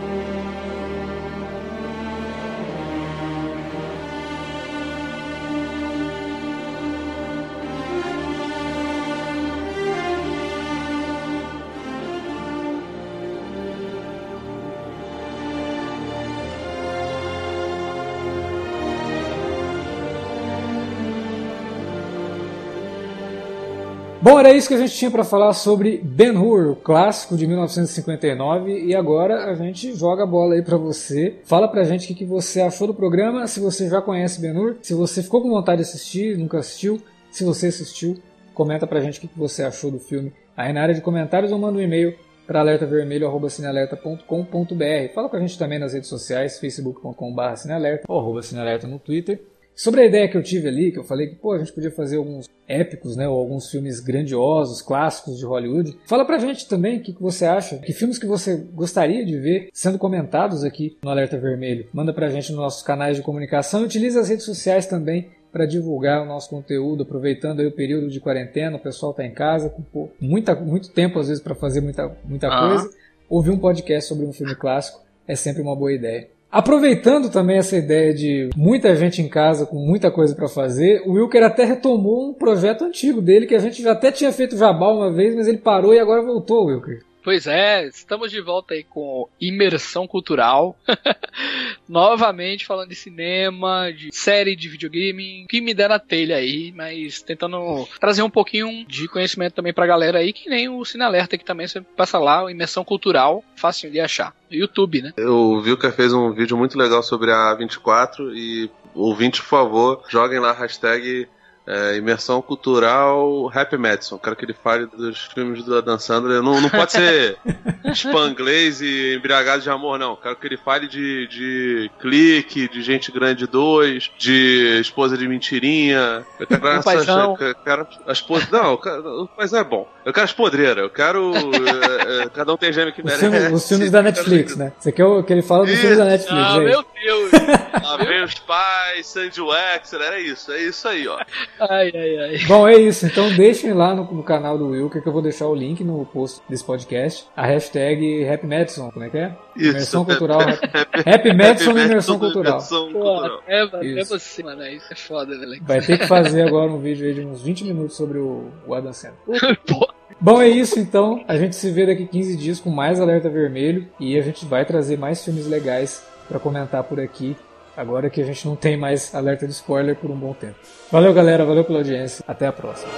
Bom, era isso que a gente tinha para falar sobre Ben-Hur, o clássico de 1959, e agora a gente joga a bola aí para você. Fala pra gente o que, que você achou do programa, se você já conhece Ben-Hur, se você ficou com vontade de assistir, nunca assistiu, se você assistiu, comenta pra gente o que, que você achou do filme aí na área de comentários ou manda um e-mail para alertavermelho.cinealerta.com.br. Fala com a gente também nas redes sociais, facebook.com.br cinealerta ou arroba cinealerta no Twitter. Sobre a ideia que eu tive ali, que eu falei que pô, a gente podia fazer alguns épicos, né, ou alguns filmes grandiosos, clássicos de Hollywood. Fala pra gente também o que, que você acha, que filmes que você gostaria de ver sendo comentados aqui no Alerta Vermelho. Manda pra gente nos nossos canais de comunicação e utiliza as redes sociais também para divulgar o nosso conteúdo, aproveitando aí o período de quarentena, o pessoal tá em casa, com muita, muito tempo às vezes para fazer muita, muita ah. coisa. Ouvir um podcast sobre um filme clássico é sempre uma boa ideia. Aproveitando também essa ideia de muita gente em casa com muita coisa para fazer, o Wilker até retomou um projeto antigo dele que a gente já até tinha feito jabá uma vez, mas ele parou e agora voltou, Wilker. Pois é, estamos de volta aí com imersão cultural. Novamente falando de cinema, de série de videogame, que me der na telha aí, mas tentando trazer um pouquinho de conhecimento também pra galera aí, que nem o Cinealerta que também você passa lá, imersão cultural, fácil de achar. YouTube, né? Eu vi que fez um vídeo muito legal sobre a 24 e ouvinte, por favor, joguem lá a hashtag é, imersão cultural Happy Madison. Quero que ele fale dos filmes do Adam Sandler. Não, não pode ser spanglês e embriagado de amor, não. Quero que ele fale de, de clique, de gente grande 2, de esposa de mentirinha. Eu quero, o essas, eu quero a esposa. Não, o paizão é bom. Eu quero as podreiras. Eu quero. é, é, cada um tem gêmeo que merece. Os filmes, os filmes da Netflix, né? Você quer que ele fala dos filmes da Netflix. Ah, aí. meu Deus! Lá vem os pais, Sandy Wexler, era isso, é isso aí, ó. Ai, ai, ai. Bom, é isso. Então deixem lá no, no canal do Wilker que eu vou deixar o link no post desse podcast. A hashtag Happy Madison, como é que é? Isso. Imersão cultural. Happy, Happy Madison e imersão cultural. Pô, é, até você, mano. Isso é foda, né? Vai ter que fazer agora um vídeo aí de uns 20 minutos sobre o, o Adam Sandler. Bom, é isso então. A gente se vê daqui 15 dias com mais Alerta Vermelho e a gente vai trazer mais filmes legais para comentar por aqui agora que a gente não tem mais alerta de spoiler por um bom tempo. Valeu, galera, valeu pela audiência, até a próxima.